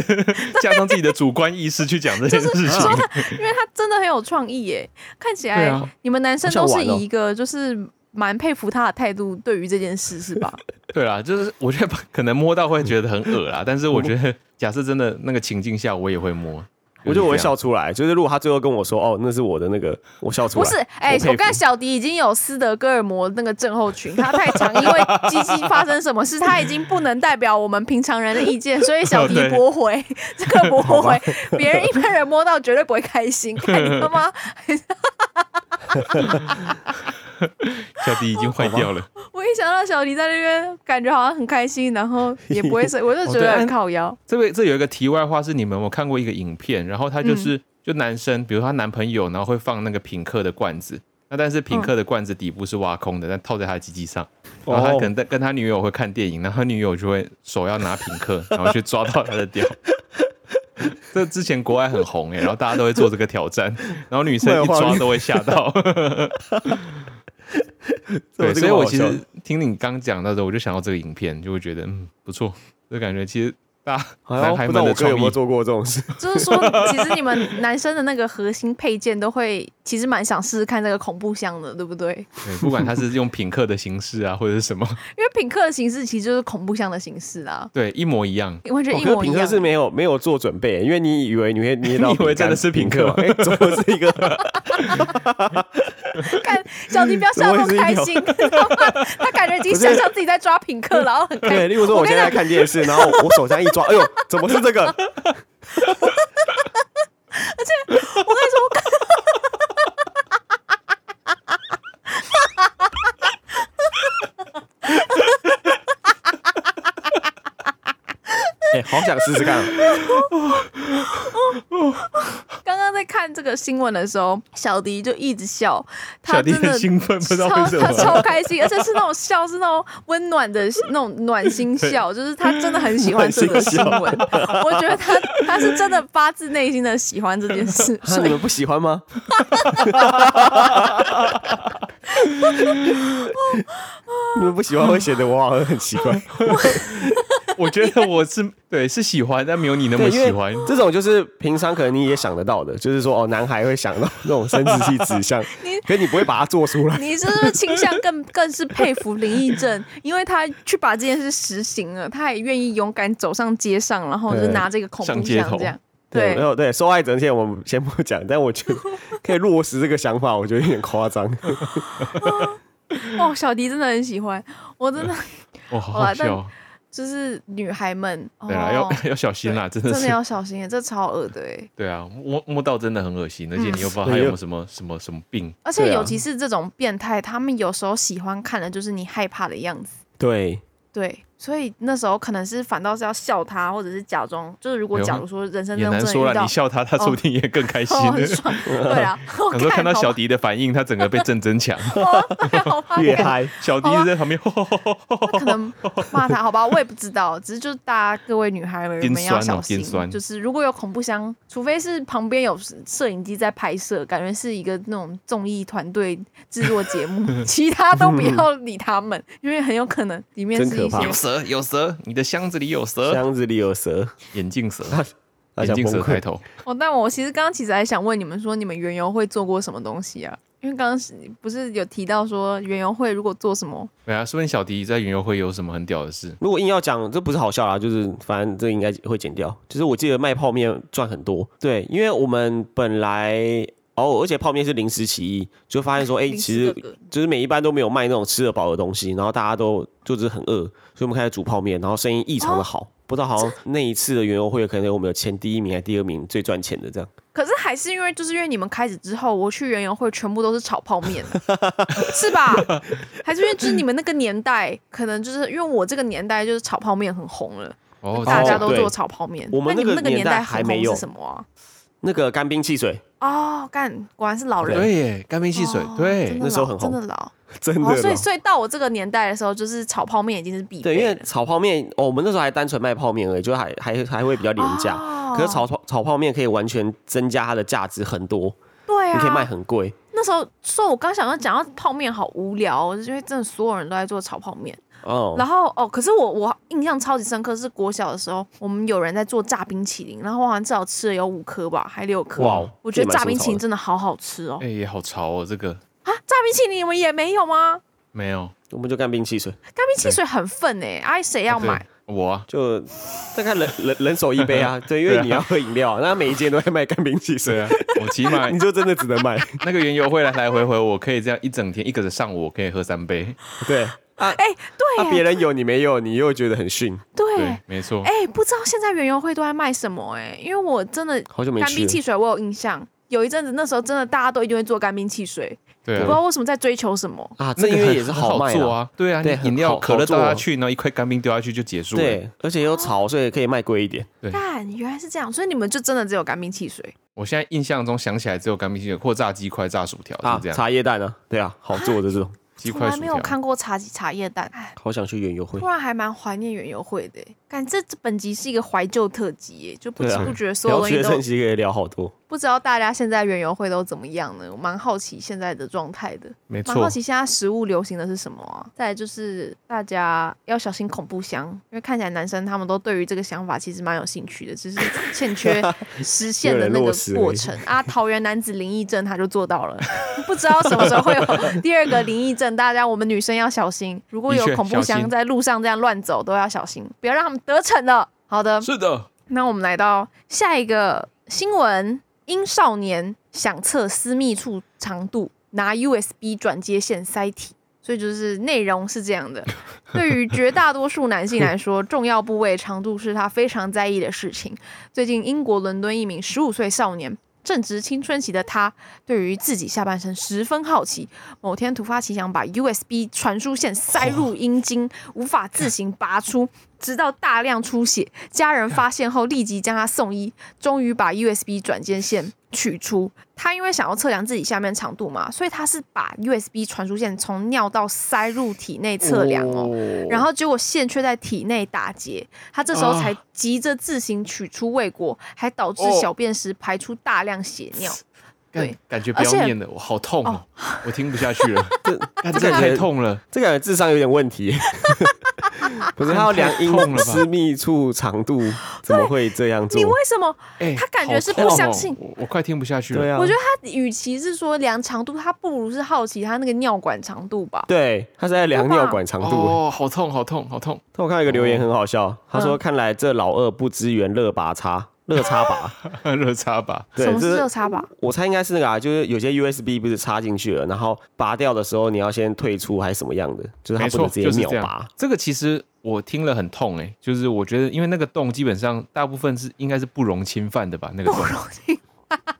加上自己的主观意识去讲这件事情，说他，因为他真的很有创意耶，看起来你们男生都是以一个就是蛮佩服他的态度对于这件事是吧？对啊，就是我觉得可能摸到会觉得很恶啦，但是我觉得假设真的那个情境下，我也会摸。我觉得我会笑出来，就是如果他最后跟我说：“哦，那是我的那个”，我笑出来。不是，哎、欸，我看小迪已经有斯德哥尔摩那个症候群，他太长，因为鸡鸡发生什么事，他已经不能代表我们平常人的意见，所以小迪驳回，这个驳回，别人一般人摸到绝对不会开心，看你了吗？小迪已经坏掉了。我一想到小迪在那边，感觉好像很开心，然后 也不会睡，我就觉得很靠腰。这边这有一个题外话是，你们有没有看过一个影片，然后他就是、嗯、就男生，比如他男朋友，然后会放那个品客的罐子，那但是品客的罐子底部是挖空的，但套在他的鸡鸡上，然后他可能跟他女友会看电影，然后他女友就会手要拿品客，然后去抓到他的屌。这之前国外很红哎，然后大家都会做这个挑战，然后女生一抓都会吓到。对，所以我其实听你刚讲到的时候，我就想到这个影片，就会觉得嗯不错，就感觉其实。男孩们的创意有没有做过这种事？就是说，其实你们男生的那个核心配件都会，其实蛮想试试看这个恐怖箱的，对不对？对，不管他是用品客的形式啊，或者是什么，因为品客的形式其实就是恐怖箱的形式啊。对，一模一样，完全一模一样。品客是没有没有做准备，因为你以为你会捏到，你以为真的是品客，哎，怎么是一个？看小迪不要笑那么开心，他感觉已经想象自己在抓品客，然后很开心。对，例如说我现在在看电视，然后我手上一抓，哎呦，怎么是这个？而且我跟你说，哎，好想试试看。刚刚在看这个新闻的时候，小迪就一直笑，他真的兴奋，不知道为什么，他超开心，而且是那种笑，是那种温暖的那种暖心笑，就是他真的很喜欢这个新闻。我觉得他他是真的发自内心的喜欢这件事。所以你们不喜欢吗？你们不喜欢会显得我好像很奇怪。我觉得我是对是喜欢，但没有你那么喜欢。这种就是平常可能你也想得到的，就是说哦，男孩会想到那种生殖器指向，可是你不会把它做出来。你是不是倾向更更是佩服林义正，因为他去把这件事实行了，他也愿意勇敢走上街上，然后就拿这个恐怖箱这样。对，没有对受害者现在我们先不讲，但我觉得可以落实这个想法，我觉得有点夸张。哦，小迪真的很喜欢，我真的哇，好好笑。就是女孩们，对啊，要 要小心啦，真的真的要小心，这超恶的哎。对啊，摸摸到真的很恶心，而且你又不知道他有没有什么什么什么病。而且尤其是这种变态，他们有时候喜欢看的就是你害怕的样子。对对。所以那时候可能是反倒是要笑他，或者是假装，就是如果假如说人生中真的遇到，你笑他，他说不定也更开心。对啊，很多看到小迪的反应，他整个被震增强，越嗨。小迪在旁边，可能骂他，好吧，我也不知道，只是就是大家各位女孩们要小心，就是如果有恐怖箱，除非是旁边有摄影机在拍摄，感觉是一个那种综艺团队制作节目，其他都不要理他们，因为很有可能里面是一些。蛇有蛇，你的箱子里有蛇，箱子里有蛇，眼镜蛇，眼镜蛇开头。哦，但我其实刚刚其实还想问你们说，你们原油会做过什么东西啊？因为刚刚不是有提到说原油会如果做什么？对啊，说不定小迪在原油会有什么很屌的事。如果硬要讲，这不是好笑啦，就是反正这应该会剪掉。就是我记得卖泡面赚很多，对，因为我们本来。哦，而且泡面是临时起意，就发现说，哎、欸，其实就是每一班都没有卖那种吃得饱的东西，然后大家都就是很饿，所以我们开始煮泡面，然后生意异常的好。哦、不知道好像那一次的园游会，可能我们有前第一名还是第二名最赚钱的这样。可是还是因为就是因为你们开始之后，我去园游会全部都是炒泡面，是吧？还是因为就是你们那个年代，可能就是因为我这个年代就是炒泡面很红了，哦，大家都做炒泡面。我们那个年代还没有什么啊？那个干冰汽水哦，干，果然是老人。对耶，干冰汽水，对，那时候很红，真的老，真的。所以，所以到我这个年代的时候，就是炒泡面已经是必备。对，因为炒泡面，哦，我们那时候还单纯卖泡面而已，就还还还会比较廉价。可是炒炒炒泡面可以完全增加它的价值很多。对啊，你可以卖很贵。那时候，所以我刚想要讲到泡面好无聊，因为真的所有人都在做炒泡面。哦，然后哦，可是我我印象超级深刻，是国小的时候，我们有人在做炸冰淇淋，然后我好像至少吃了有五颗吧，还六颗。哇，我觉得炸冰淇淋真的好好吃哦。哎，也好潮哦，这个啊，炸冰淇淋你们也没有吗？没有，我们就干冰汽水。干冰汽水很粪哎，哎，谁要买？我就大概人人人手一杯啊，对，因为你要喝饮料，那每一间都在卖干冰汽水啊。我起码 你就真的只能买 那个原油会来来回回，我可以这样一整天一个的上午，我可以喝三杯。对。啊，哎、欸，对，别、啊、人有你没有，你又觉得很逊。对，对，没错。哎、欸，不知道现在园游会都在卖什么、欸？哎，因为我真的好久没干冰汽水，我有印象，有一阵子那时候真的大家都一定会做干冰汽水。对、啊，我不知道为什么在追求什么啊？这个也是好卖做啊。对啊，对，饮料可乐倒下去，然后一块干冰丢下去就结束了。对，而且又潮，所以可以卖贵一点。对，但原来是这样，所以你们就真的只有干冰汽水。我现在印象中想起来只有干冰汽水或炸鸡块、炸薯条是，这样。茶叶蛋呢？对啊，好做的这种。从来没有看过茶几茶叶蛋，好想去园游会。突然还蛮怀念园游会的，感觉这本集是一个怀旧特辑，就不知不觉所有东西都。可以聊好多。不知道大家现在园游会都怎么样呢？我蛮好奇现在的状态的，没错。蛮好奇现在食物流行的是什么啊？再来就是大家要小心恐怖箱，因为看起来男生他们都对于这个想法其实蛮有兴趣的，只是欠缺 实现的那个过程啊。桃园男子灵异症他就做到了，不知道什么时候会有 第二个灵异症，大家我们女生要小心，如果有恐怖箱在路上这样乱走都要小心，不要让他们得逞了。好的，是的。那我们来到下一个新闻。英少年想测私密处长度，拿 USB 转接线塞体，所以就是内容是这样的。对于绝大多数男性来说，重要部位长度是他非常在意的事情。最近，英国伦敦一名十五岁少年。正值青春期的他，对于自己下半身十分好奇。某天突发奇想，把 USB 传输线塞入阴茎，无法自行拔出，直到大量出血。家人发现后，立即将他送医，终于把 USB 转接线取出。他因为想要测量自己下面长度嘛，所以他是把 USB 传输线从尿道塞入体内测量哦，然后结果线却在体内打结，他这时候才急着自行取出未果，还导致小便时排出大量血尿。对，感觉不要念了，我好痛哦，我听不下去了，这这太痛了，这感觉智商有点问题。不是他要量阴私密处长度，怎么会这样做？你为什么？他感觉是不相信。我快听不下去了。对啊，我觉得他与其是说量长度，他不如是好奇他那个尿管长度吧。对，他是在量尿管长度。哦，好痛，好痛，好痛。但我看到一个留言很好笑，他说：“看来这老二不支援热拔插。”热插拔，热插拔，对，什么是热插拔？我猜应该是那个啊，就是有些 USB 不是插进去了，然后拔掉的时候你要先退出还是什么样的？就是它不能直接秒拔。这个其实我听了很痛哎、欸，就是我觉得因为那个洞基本上大部分是应该是不容侵犯的吧？那个洞，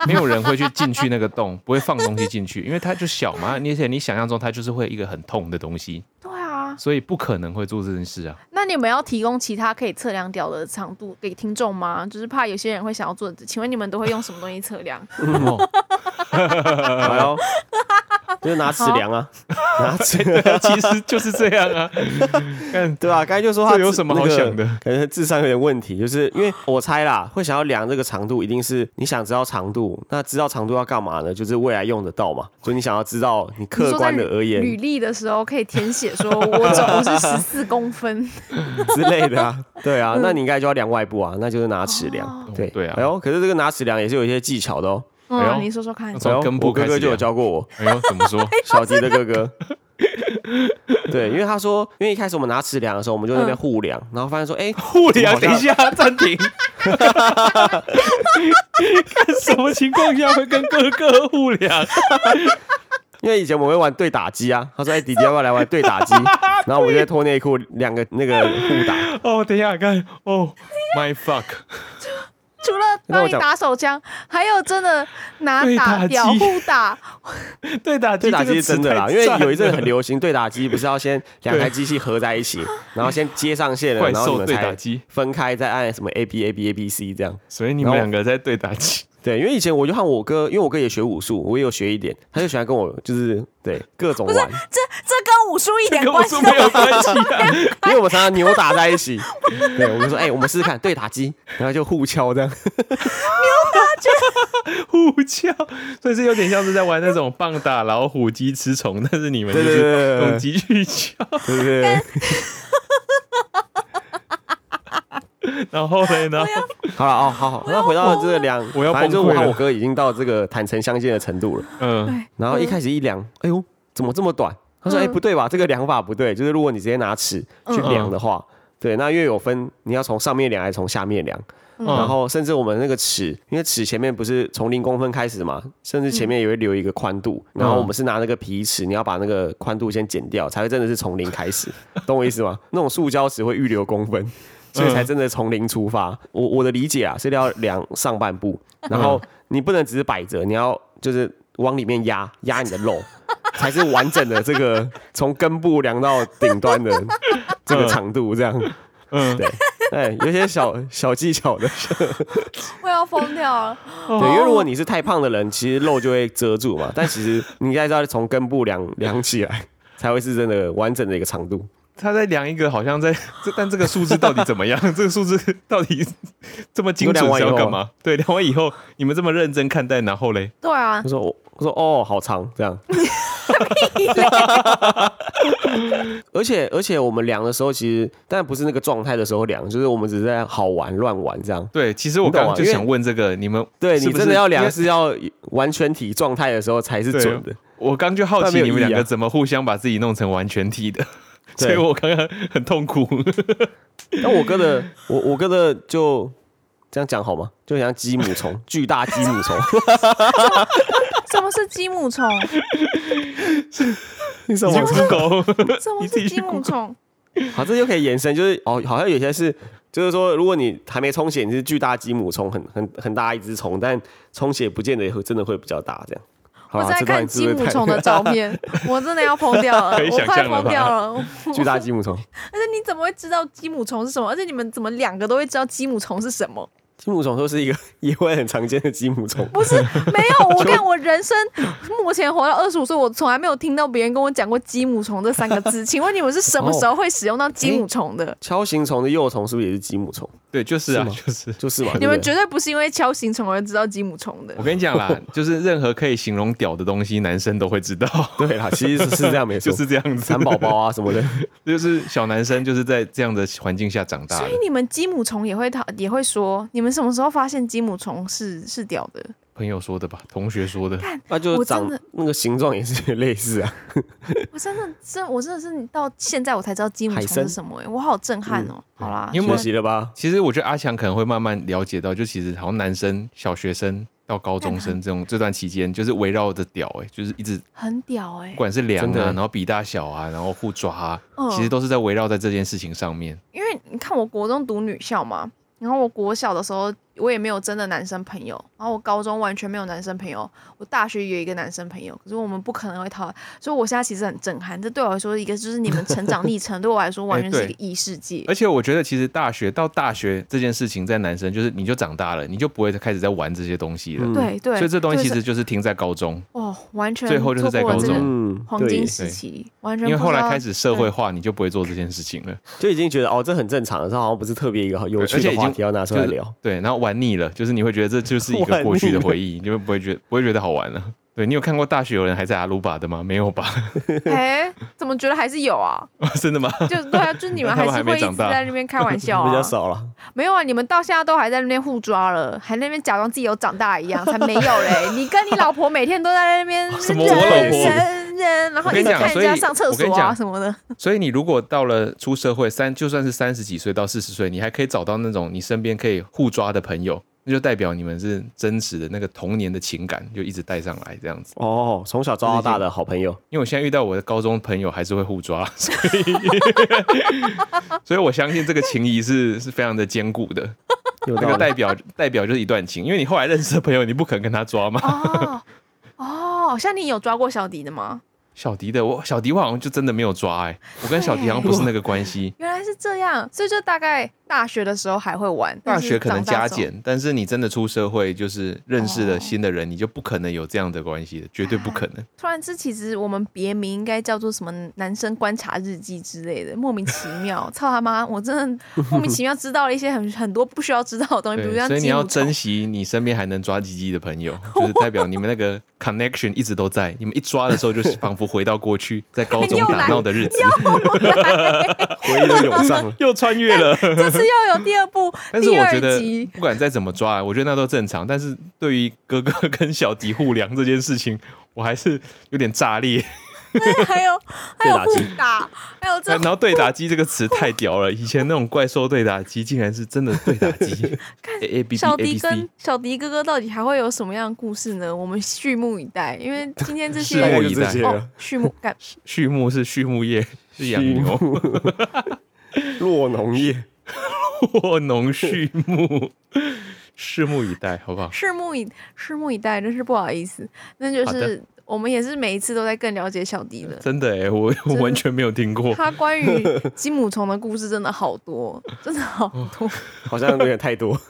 没有人会去进去那个洞，不会放东西进去，因为它就小嘛，而且你想象中它就是会一个很痛的东西。对啊，所以不可能会做这件事啊。那你们要提供其他可以测量屌的长度给听众吗？就是怕有些人会想要做。请问你们都会用什么东西测量？哎 呦，就是拿尺量啊，拿尺，其实就是这样啊。对吧？刚才就说他有什么好想的？可能智商有点问题，就是因为我猜啦，会想要量这个长度，一定是你想知道长度。那知道长度要干嘛呢？就是未来用得到嘛。所以你想要知道，你客观的而言，履历的时候可以填写说，我总共是十四公分。之类的啊，对啊，那你应该就要量外部啊，那就是拿尺量，哦、对对啊。哎呦，可是这个拿尺量也是有一些技巧的哦。嗯、哎呦，你说说看。从根部我哥哥就有教过我。哎呦，怎么说？小迪的哥哥。对，因为他说，因为一开始我们拿尺量的时候，我们就在那边互量，嗯、然后发现说，哎，互量，等一下，暂停。看什么情况下会跟哥哥互两？因为以前我们会玩对打机啊，他说：“哎、欸，弟弟要不要来玩对打机？” 然后我们就在脱内裤，两个那个互打。哦，等一下看，哦，my fuck！除了帮你打手枪，还有真的拿打屌互打。对 打对打机是真的啦，因为有一阵很流行对打机，不是要先两台机器合在一起，然后先接上线了，然后你们才分开，再按什么 A B A B A B C 这样。所以你们两个在对打机。对，因为以前我就和我哥，因为我哥也学武术，我也有学一点，他就喜欢跟我就是对各种玩。这这跟武术一点关系都没有关系，因为我们常常扭打在一起。对，我们说，哎、欸，我们试试看对打击，然后就互敲这样。扭打就 互敲，所以是有点像是在玩那种棒打老虎、鸡吃虫，但是你们就是用鸡去敲，对不对，对？然后呢？然后好了哦，好好，那回到这个量，我要反正就我和我哥已经到这个坦诚相见的程度了。嗯，然后一开始一量，哎呦，怎么这么短？他说，哎，不对吧？这个量法不对，就是如果你直接拿尺去量的话，对，那因为有分，你要从上面量还是从下面量？然后甚至我们那个尺，因为尺前面不是从零公分开始嘛，甚至前面也会留一个宽度，然后我们是拿那个皮尺，你要把那个宽度先剪掉，才会真的是从零开始，懂我意思吗？那种塑胶尺会预留公分。所以才真的从零出发。我我的理解啊，是要量上半部，然后你不能只是摆着，你要就是往里面压压你的肉，才是完整的这个从根部量到顶端的这个长度，这样。嗯，对，哎，有些小小技巧的。我要疯掉了。对，因为如果你是太胖的人，其实肉就会遮住嘛。但其实你应该是要从根部量量起来，才会是真的完整的一个长度。他在量一个，好像在这，但这个数字到底怎么样？这个数字到底这么精准是要干嘛？对，量完以后你们这么认真看待，然后嘞？对啊。我说我我说哦，好长这样。而且而且我们量的时候，其实但不是那个状态的时候量，就是我们只是在好玩乱玩这样。对，其实我刚刚就想问这个，你们对你真的要量是要完全体状态的时候才是准的。我刚就好奇你们两个怎么互相把自己弄成完全体的。所以我刚刚很痛苦。那我哥的，我我哥的就这样讲好吗？就像鸡母虫，巨大 鸡母虫。什么是鸡母虫？你什么是狗？什么是鸡母虫？好，这就可以延伸，就是哦，好像有些是，就是说，如果你还没充血，你是巨大鸡母虫，很很很大一只虫，但充血不见得会真的会比较大，这样。我在看鸡母虫的 照片，我真的要疯掉了，我快疯掉了。巨大鸡母虫，而且你怎么会知道鸡母虫是什么？而且你们怎么两个都会知道鸡母虫是什么？鸡母虫都是一个野外很常见的鸡母虫，不是没有。我看我人生目前活到二十五岁，我从来没有听到别人跟我讲过鸡母虫这三个字。请问你们是什么时候会使用到鸡母虫的？锹形虫的幼虫是不是也是鸡母虫？对，就是啊，是就是就是嘛。你们绝对不是因为锹形虫而知道鸡母虫的。我跟你讲啦，就是任何可以形容屌的东西，男生都会知道。对啦，其实是是这样，没错，就是这样子。蚕宝宝啊什么的，就是小男生就是在这样的环境下长大。所以你们鸡母虫也会讨也会说，你们什么时候发现？鸡母虫是是屌的，朋友说的吧？同学说的，那就长那个形状也是类似啊。我真的真我真的是到现在我才知道金母虫是什么哎、欸，我好震撼哦、喔。嗯、好啦，你有学习了吧？其实我觉得阿强可能会慢慢了解到，就其实好像男生小学生到高中生这种这段期间，就是围绕着屌哎、欸，就是一直很屌哎、欸，不管是量啊，然后比大小啊，然后互抓啊，嗯、其实都是在围绕在这件事情上面。因为你看，我国中读女校嘛，然后我国小的时候。我也没有真的男生朋友，然后我高中完全没有男生朋友，我大学有一个男生朋友，可是我们不可能会讨，所以我现在其实很震撼。这对我来说，一个就是你们成长历程，对我来说完全是一个异世界。而且我觉得，其实大学到大学这件事情，在男生就是你就长大了，你就不会再开始在玩这些东西了。对对，所以这东西其实就是停在高中。哦，完全最后就是在高中黄金时期，完全因为后来开始社会化，你就不会做这件事情了，就已经觉得哦，这很正常了，这好像不是特别一个有趣的话题要拿出来聊。对，然后玩腻了，就是你会。觉得这就是一个过去的回忆，你就不会觉得不会觉得好玩了？对，你有看过大学有人还在阿鲁巴的吗？没有吧？哎，怎么觉得还是有啊？真的吗？就对啊，就你们还是会一直在那边开玩笑啊？比较少了。没有啊，你们到现在都还在那边互抓了，还那边假装自己有长大一样，才没有嘞！你跟你老婆每天都在那边什么我老婆？人，然后你讲一直看人家上厕所啊什么的。所以你如果到了出社会三，就算是三十几岁到四十岁，你还可以找到那种你身边可以互抓的朋友，那就代表你们是真实的那个童年的情感，就一直带上来这样子。哦，从小抓到大的好朋友，因为我现在遇到我的高中朋友还是会互抓，所以 所以我相信这个情谊是是非常的坚固的。有。那个代表代表就是一段情，因为你后来认识的朋友，你不可能跟他抓嘛。哦哦，像你有抓过小迪的吗？小迪的我小迪我好像就真的没有抓哎、我跟小迪好像不是那个关系。原来是这样，所以就大概大学的时候还会玩，大学可能加减，但是你真的出社会，就是认识了新的人，你就不可能有这样的关系的，绝对不可能。突然之，其实我们别名应该叫做什么“男生观察日记”之类的，莫名其妙。操他妈！我真的莫名其妙知道了一些很很多不需要知道的东西，比如所以你要珍惜你身边还能抓鸡鸡的朋友，就是代表你们那个 connection 一直都在。你们一抓的时候，就是仿佛回到过去 在高中打闹的日子，回忆都涌上了。又穿越了。这次又有第二部但是我觉得，不管再怎么抓，我觉得那都正常。但是对于哥哥跟小迪互凉这件事情，我还是有点炸裂。还有还有互对打机打，还有这然后对打机这个词太屌了，以前那种怪兽对打机竟然是真的对打机。看 A B B 小迪跟小迪哥哥到底还会有什么样的故事呢？我们拭目以待，因为今天这拭些目以待哦这些了，畜牧干畜牧是畜牧业，是养牛，落农业，落农畜牧，拭目以待，好不好？拭目以拭目以待，真是不好意思。那就是我们也是每一次都在更了解小迪了。真的哎，我我完全没有听过。他关于金母虫的故事真的好多，真的好多。好像有点太多。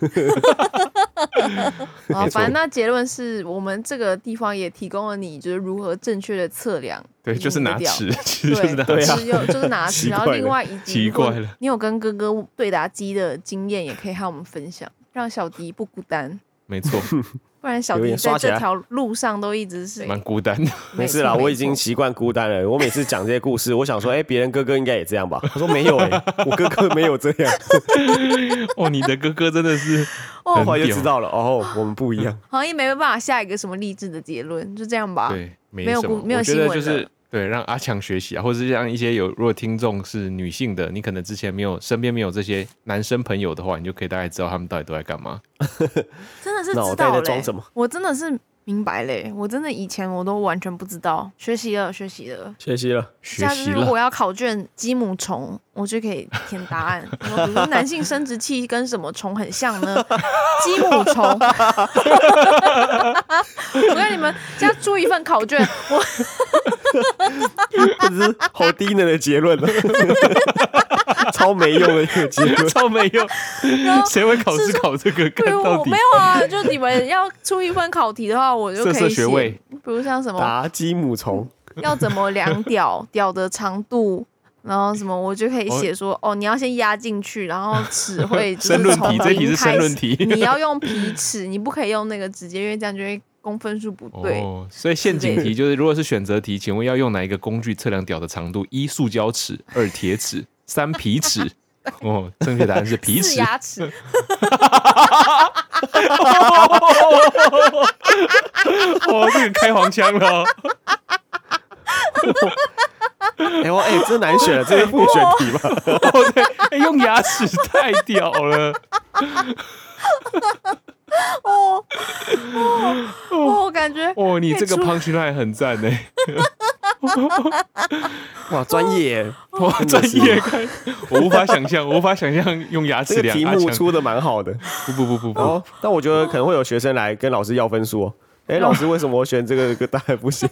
啊，没错反正那结论是我们这个地方也提供了你，就是如何正确的测量。对，就是拿尺，其实对，就是拿尺。就是拿尺，然后另外以及奇怪了你有跟哥哥对答机的经验，也可以和我们分享，让小迪不孤单。没错，不然小弟在这条路上都一直是蛮孤单的。没事啦，我已经习惯孤单了。我每次讲这些故事，我想说，哎、别人哥哥应该也这样吧？他说没有、哎，我哥哥没有这样。哦，你的哥哥真的是哦很后来就知道了，哦，我们不一样。好像也没办法下一个什么励志的结论，就这样吧。对，没没有没有我觉新闻得就是了对，让阿强学习啊，或者是让一些有如果听众是女性的，你可能之前没有身边没有这些男生朋友的话，你就可以大概知道他们到底都在干嘛。真的是知道嘞、装什么我真的是明白嘞、我真的以前我都完全不知道，学习了，学习了。学习了，学下次习，如果要考卷鸡母虫，我就可以填答案。比如说男性生殖器跟什么虫很像呢？鸡母虫。我跟你们家出一份考卷，我 这是好低能的结论了，超没用的一个结论。超没用，谁会考试考这个？对看到底我没有啊，就你们要出一份考题的话，我就可以学写，位比如像什么打鸡母虫，要怎么量屌屌的长度。然后什么，我就可以写说，哦，你要先压进去，然后尺会 就是申论从题这题是申论题你要用皮尺，你不可以用那个直接，因为这样就会公分数不对。哦，所以陷阱题就是，如果是选择题，请问要用哪一个工具测量屌的长度？一塑胶尺，二铁尺，三皮尺。哦，正确答案是皮尺。牙齿，哦，这个开黄腔了哦。哎、我哎、这难选了，这是复选题吧？哦，对，哎用牙齿太屌了。哦哦，我感觉哦，你这个 punch line 很赞呢。哇，专业耶！哇，专业看，我无法想象，我无法想象用牙齿这个题量阿强。目出的蛮好的。不不不不不，但我觉得可能会有学生来跟老师要分数、哦。哎，老师，为什么我选这个个答案不行？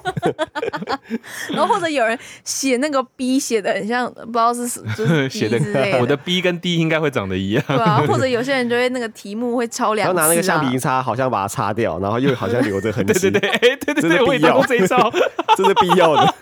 然后或者有人写那个 B 写的很像，不知道是就是 写的我的 B 跟 D 应该会长得一样。对啊，或者有些人就会那个题目会抄两次、啊，然后拿那个橡皮擦，好像把它擦掉，然后又好像留着痕迹。对对对，哎，对对对，我也用过这一招。这是必要的。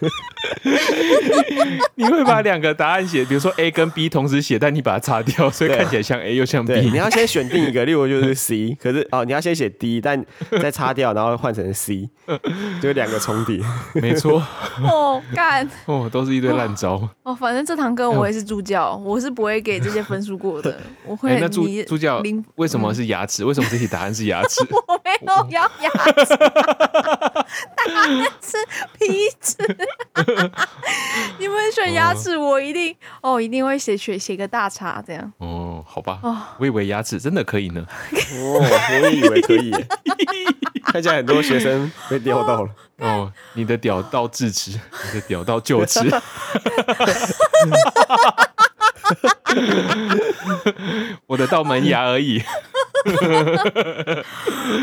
你会把两个答案写，比如说 A 跟 B 同时写，但你把它擦掉，所以看起来像 A 又像 B。你要先选定一个，例如就是 C，可是哦，你要先写 D，但再擦掉，然后换成 C，就两个重叠。没错，哦，干哦，都是一堆烂招。哦，反正这堂课我也是助教，我是不会给这些分数过的。我会哎，那助你助教零为什么是牙齿？为什么这题答案是牙齿？我没有要牙齿，答案是皮齿。你们选牙齿，我一定哦，一定会写写写个大叉这样。哦，好吧哦，我以为牙齿真的可以呢。哦，我也以为可以耶，看起来很多学生被钓到了。哦，你的屌到智齿，你的屌到臼齿。我的到门牙而已。可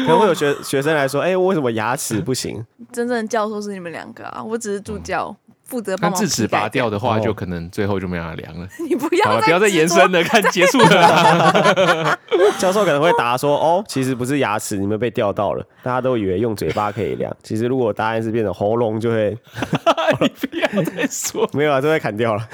能会有学学生来说，哎，为什么牙齿不行？真正的教授是你们两个啊，我只是助教，负责帮忙智齿拔掉的话，哦就可能最后就没办法量了。你不好了，要不要再延伸了，看结束了。教授可能会答说，哦，其实不是牙齿，你们被钓到了。大家都以为用嘴巴可以量，其实如果答案是变成喉咙，就会 你不要再说，没有啊，都被砍掉了。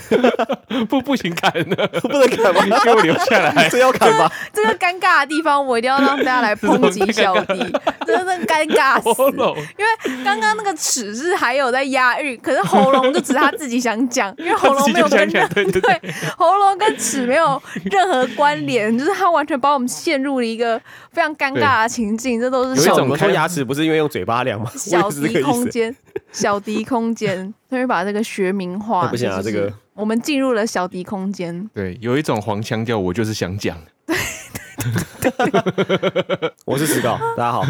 不不行砍了，不能砍吗？你给我留下来。这要砍吧？这个尴尬的地方，我一定要让大家来抨击小弟，真的尴尬死。喉咙因为刚刚那个齿是还有在押韵，可是喉咙就只是他自己想讲，因为喉咙没有跟 对对对喉咙跟齿没有任何关联，就是他完全把我们陷入了一个非常尴尬的情境，这都是小有一种说牙齿不是因为用嘴巴量吗？小迪。空间，小迪空间，他会把这个学名化。那不行啊这个我们进入了小迪空间。对，有一种黄腔调，我就是想讲。我是石膏，大家好。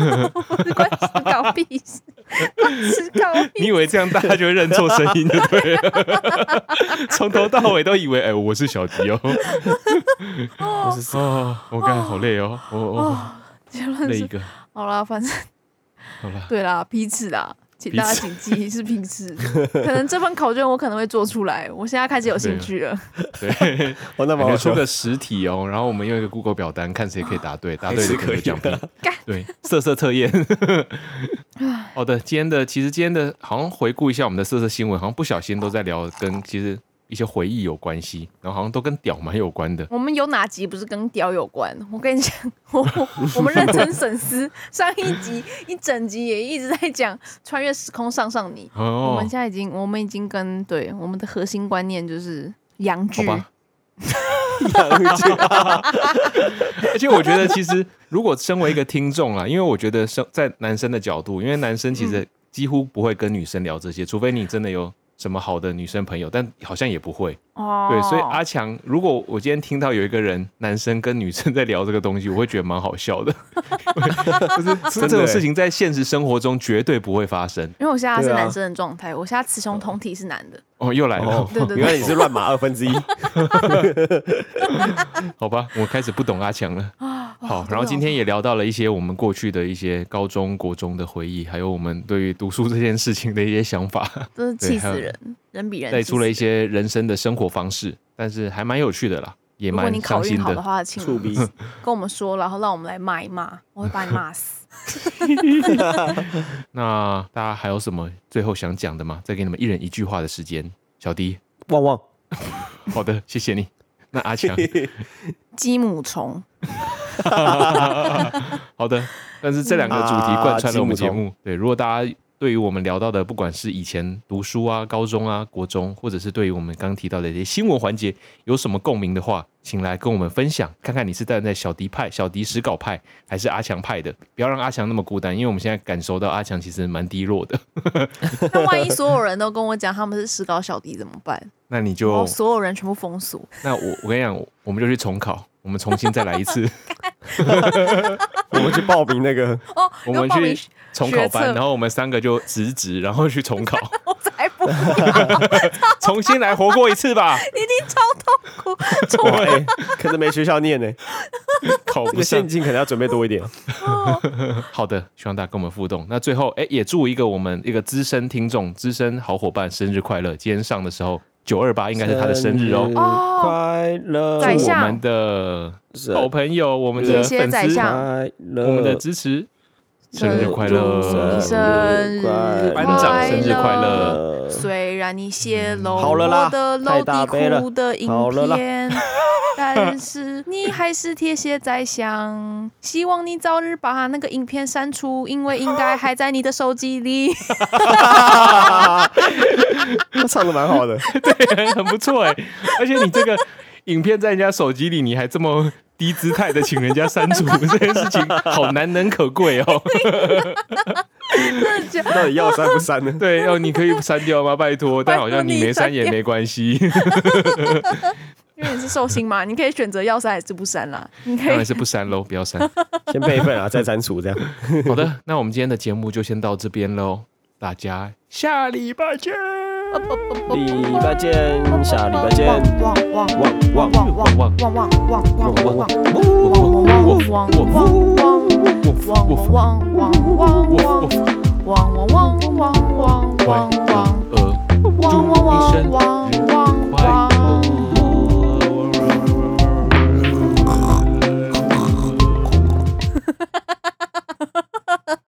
关石搞屁事，关石搞屁你以为这样大家就会认错声音，对不对？从头到尾都以为，哎、我是小迪哦。我是石膏哦，我刚才好累哦，我我哦。结论是累一个，好啦，反正好了。对啦，彼此啦，请大家谨记是平时。可能这份考卷我可能会做出来，我现在开始有兴趣了。对，我那么好笑感觉出个实体哦，然后我们用一个 Google 表单，看谁可以答对，答对还是的可以的品。对，色色测验。好的，今天的其实今天的好像回顾一下我们的色色新闻，好像不小心都在聊跟其实一些回忆有关系，然后好像都跟屌蛮有关的。我们有哪集不是跟屌有关？我跟你讲，我 们认真审思，上一集一整集也一直在讲穿越时空上上你。我哦们现，在已经，我们已经跟对我们的核心观念就是阳好具。吧。而且我觉得，其实如果身为一个听众啊，因为我觉得生在男生的角度，因为男生其实几乎不会跟女生聊这些，除非你真的有什么好的女生朋友，但好像也不会。哦，对，所以阿强，如果我今天听到有一个人男生跟女生在聊这个东西，我会觉得蛮好笑的。就是这种事情在现实生活中绝对不会发生。因为我现在是男生的状态，我现在雌雄同体是男的。哦，又来了哦，对对对原来你是乱码二分之一。好吧，我开始不懂阿强了。好，哦然后今天也聊到了一些我们过去的一些高中、国中的回忆，还有我们对于读书这件事情的一些想法，真是气死人，人比人带出了一。些人生的生活方式，但是还蛮有趣的啦，也如果你蛮伤心的。考运好的话，请触鼻 跟我们说，然后让我们来骂一骂，我会把你骂死。那大家还有什么最后想讲的吗？再给你们一人一句话的时间，小迪。旺旺，好的，谢谢你。那阿强，鸡母虫，好的。但是这两个主题贯穿了我们节啊目。对，如果大家对于我们聊到的，不管是以前读书啊、高中啊、国中，或者是对于我们刚刚提到的一些新闻环节，有什么共鸣的话，请来跟我们分享，看看你是站在小迪派、小迪史稿派，还是阿强派的。不要让阿强那么孤单，因为我们现在感受到阿强其实蛮低落的。那万一所有人都跟我讲他们是史稿小迪怎么办？那你就所有人全部封锁，那我我跟你讲，我们就去重考，我们重新再来一次，我们去报名那个，哦，我们去重考班，然后我们三个就辞职，然后去重考，我才不，重新来活过一次吧。一定超痛苦，重哇哎，可是没学校念呢，考不上这个现。金可能要准备多一点。好的，希望大家跟我们互动。那最后，哎，也祝一个我们一个资深听众、资深好伙伴生日快乐！今天上的时候，九二八应该是他的生日哦。哦快乐，宰相祝我们的好朋友、我们的谢谢粉丝、宰相，我们的支持，生日快乐，班长生日快乐。虽然你泄露了我的露底裤的影片，但是你还是铁血在想，希望你早日把那个影片删除，因为应该还在你的手机里。唱的蛮好的，对，很不错哎。而且你这个影片在人家手机里，你还这么。低姿态的请人家删除 这件事情，好难能可贵哦。那你要删不删呢？对，哦，你可以删掉吗？拜托，但好像你没删也没关系。因为你是寿星嘛，你可以选择要删还是不删啦。你可以当然是不删喽，不要删，先备份啊，再删除这样。好的，那我们今天的节目就先到这边喽，大家下礼拜见。礼拜见，下礼拜见。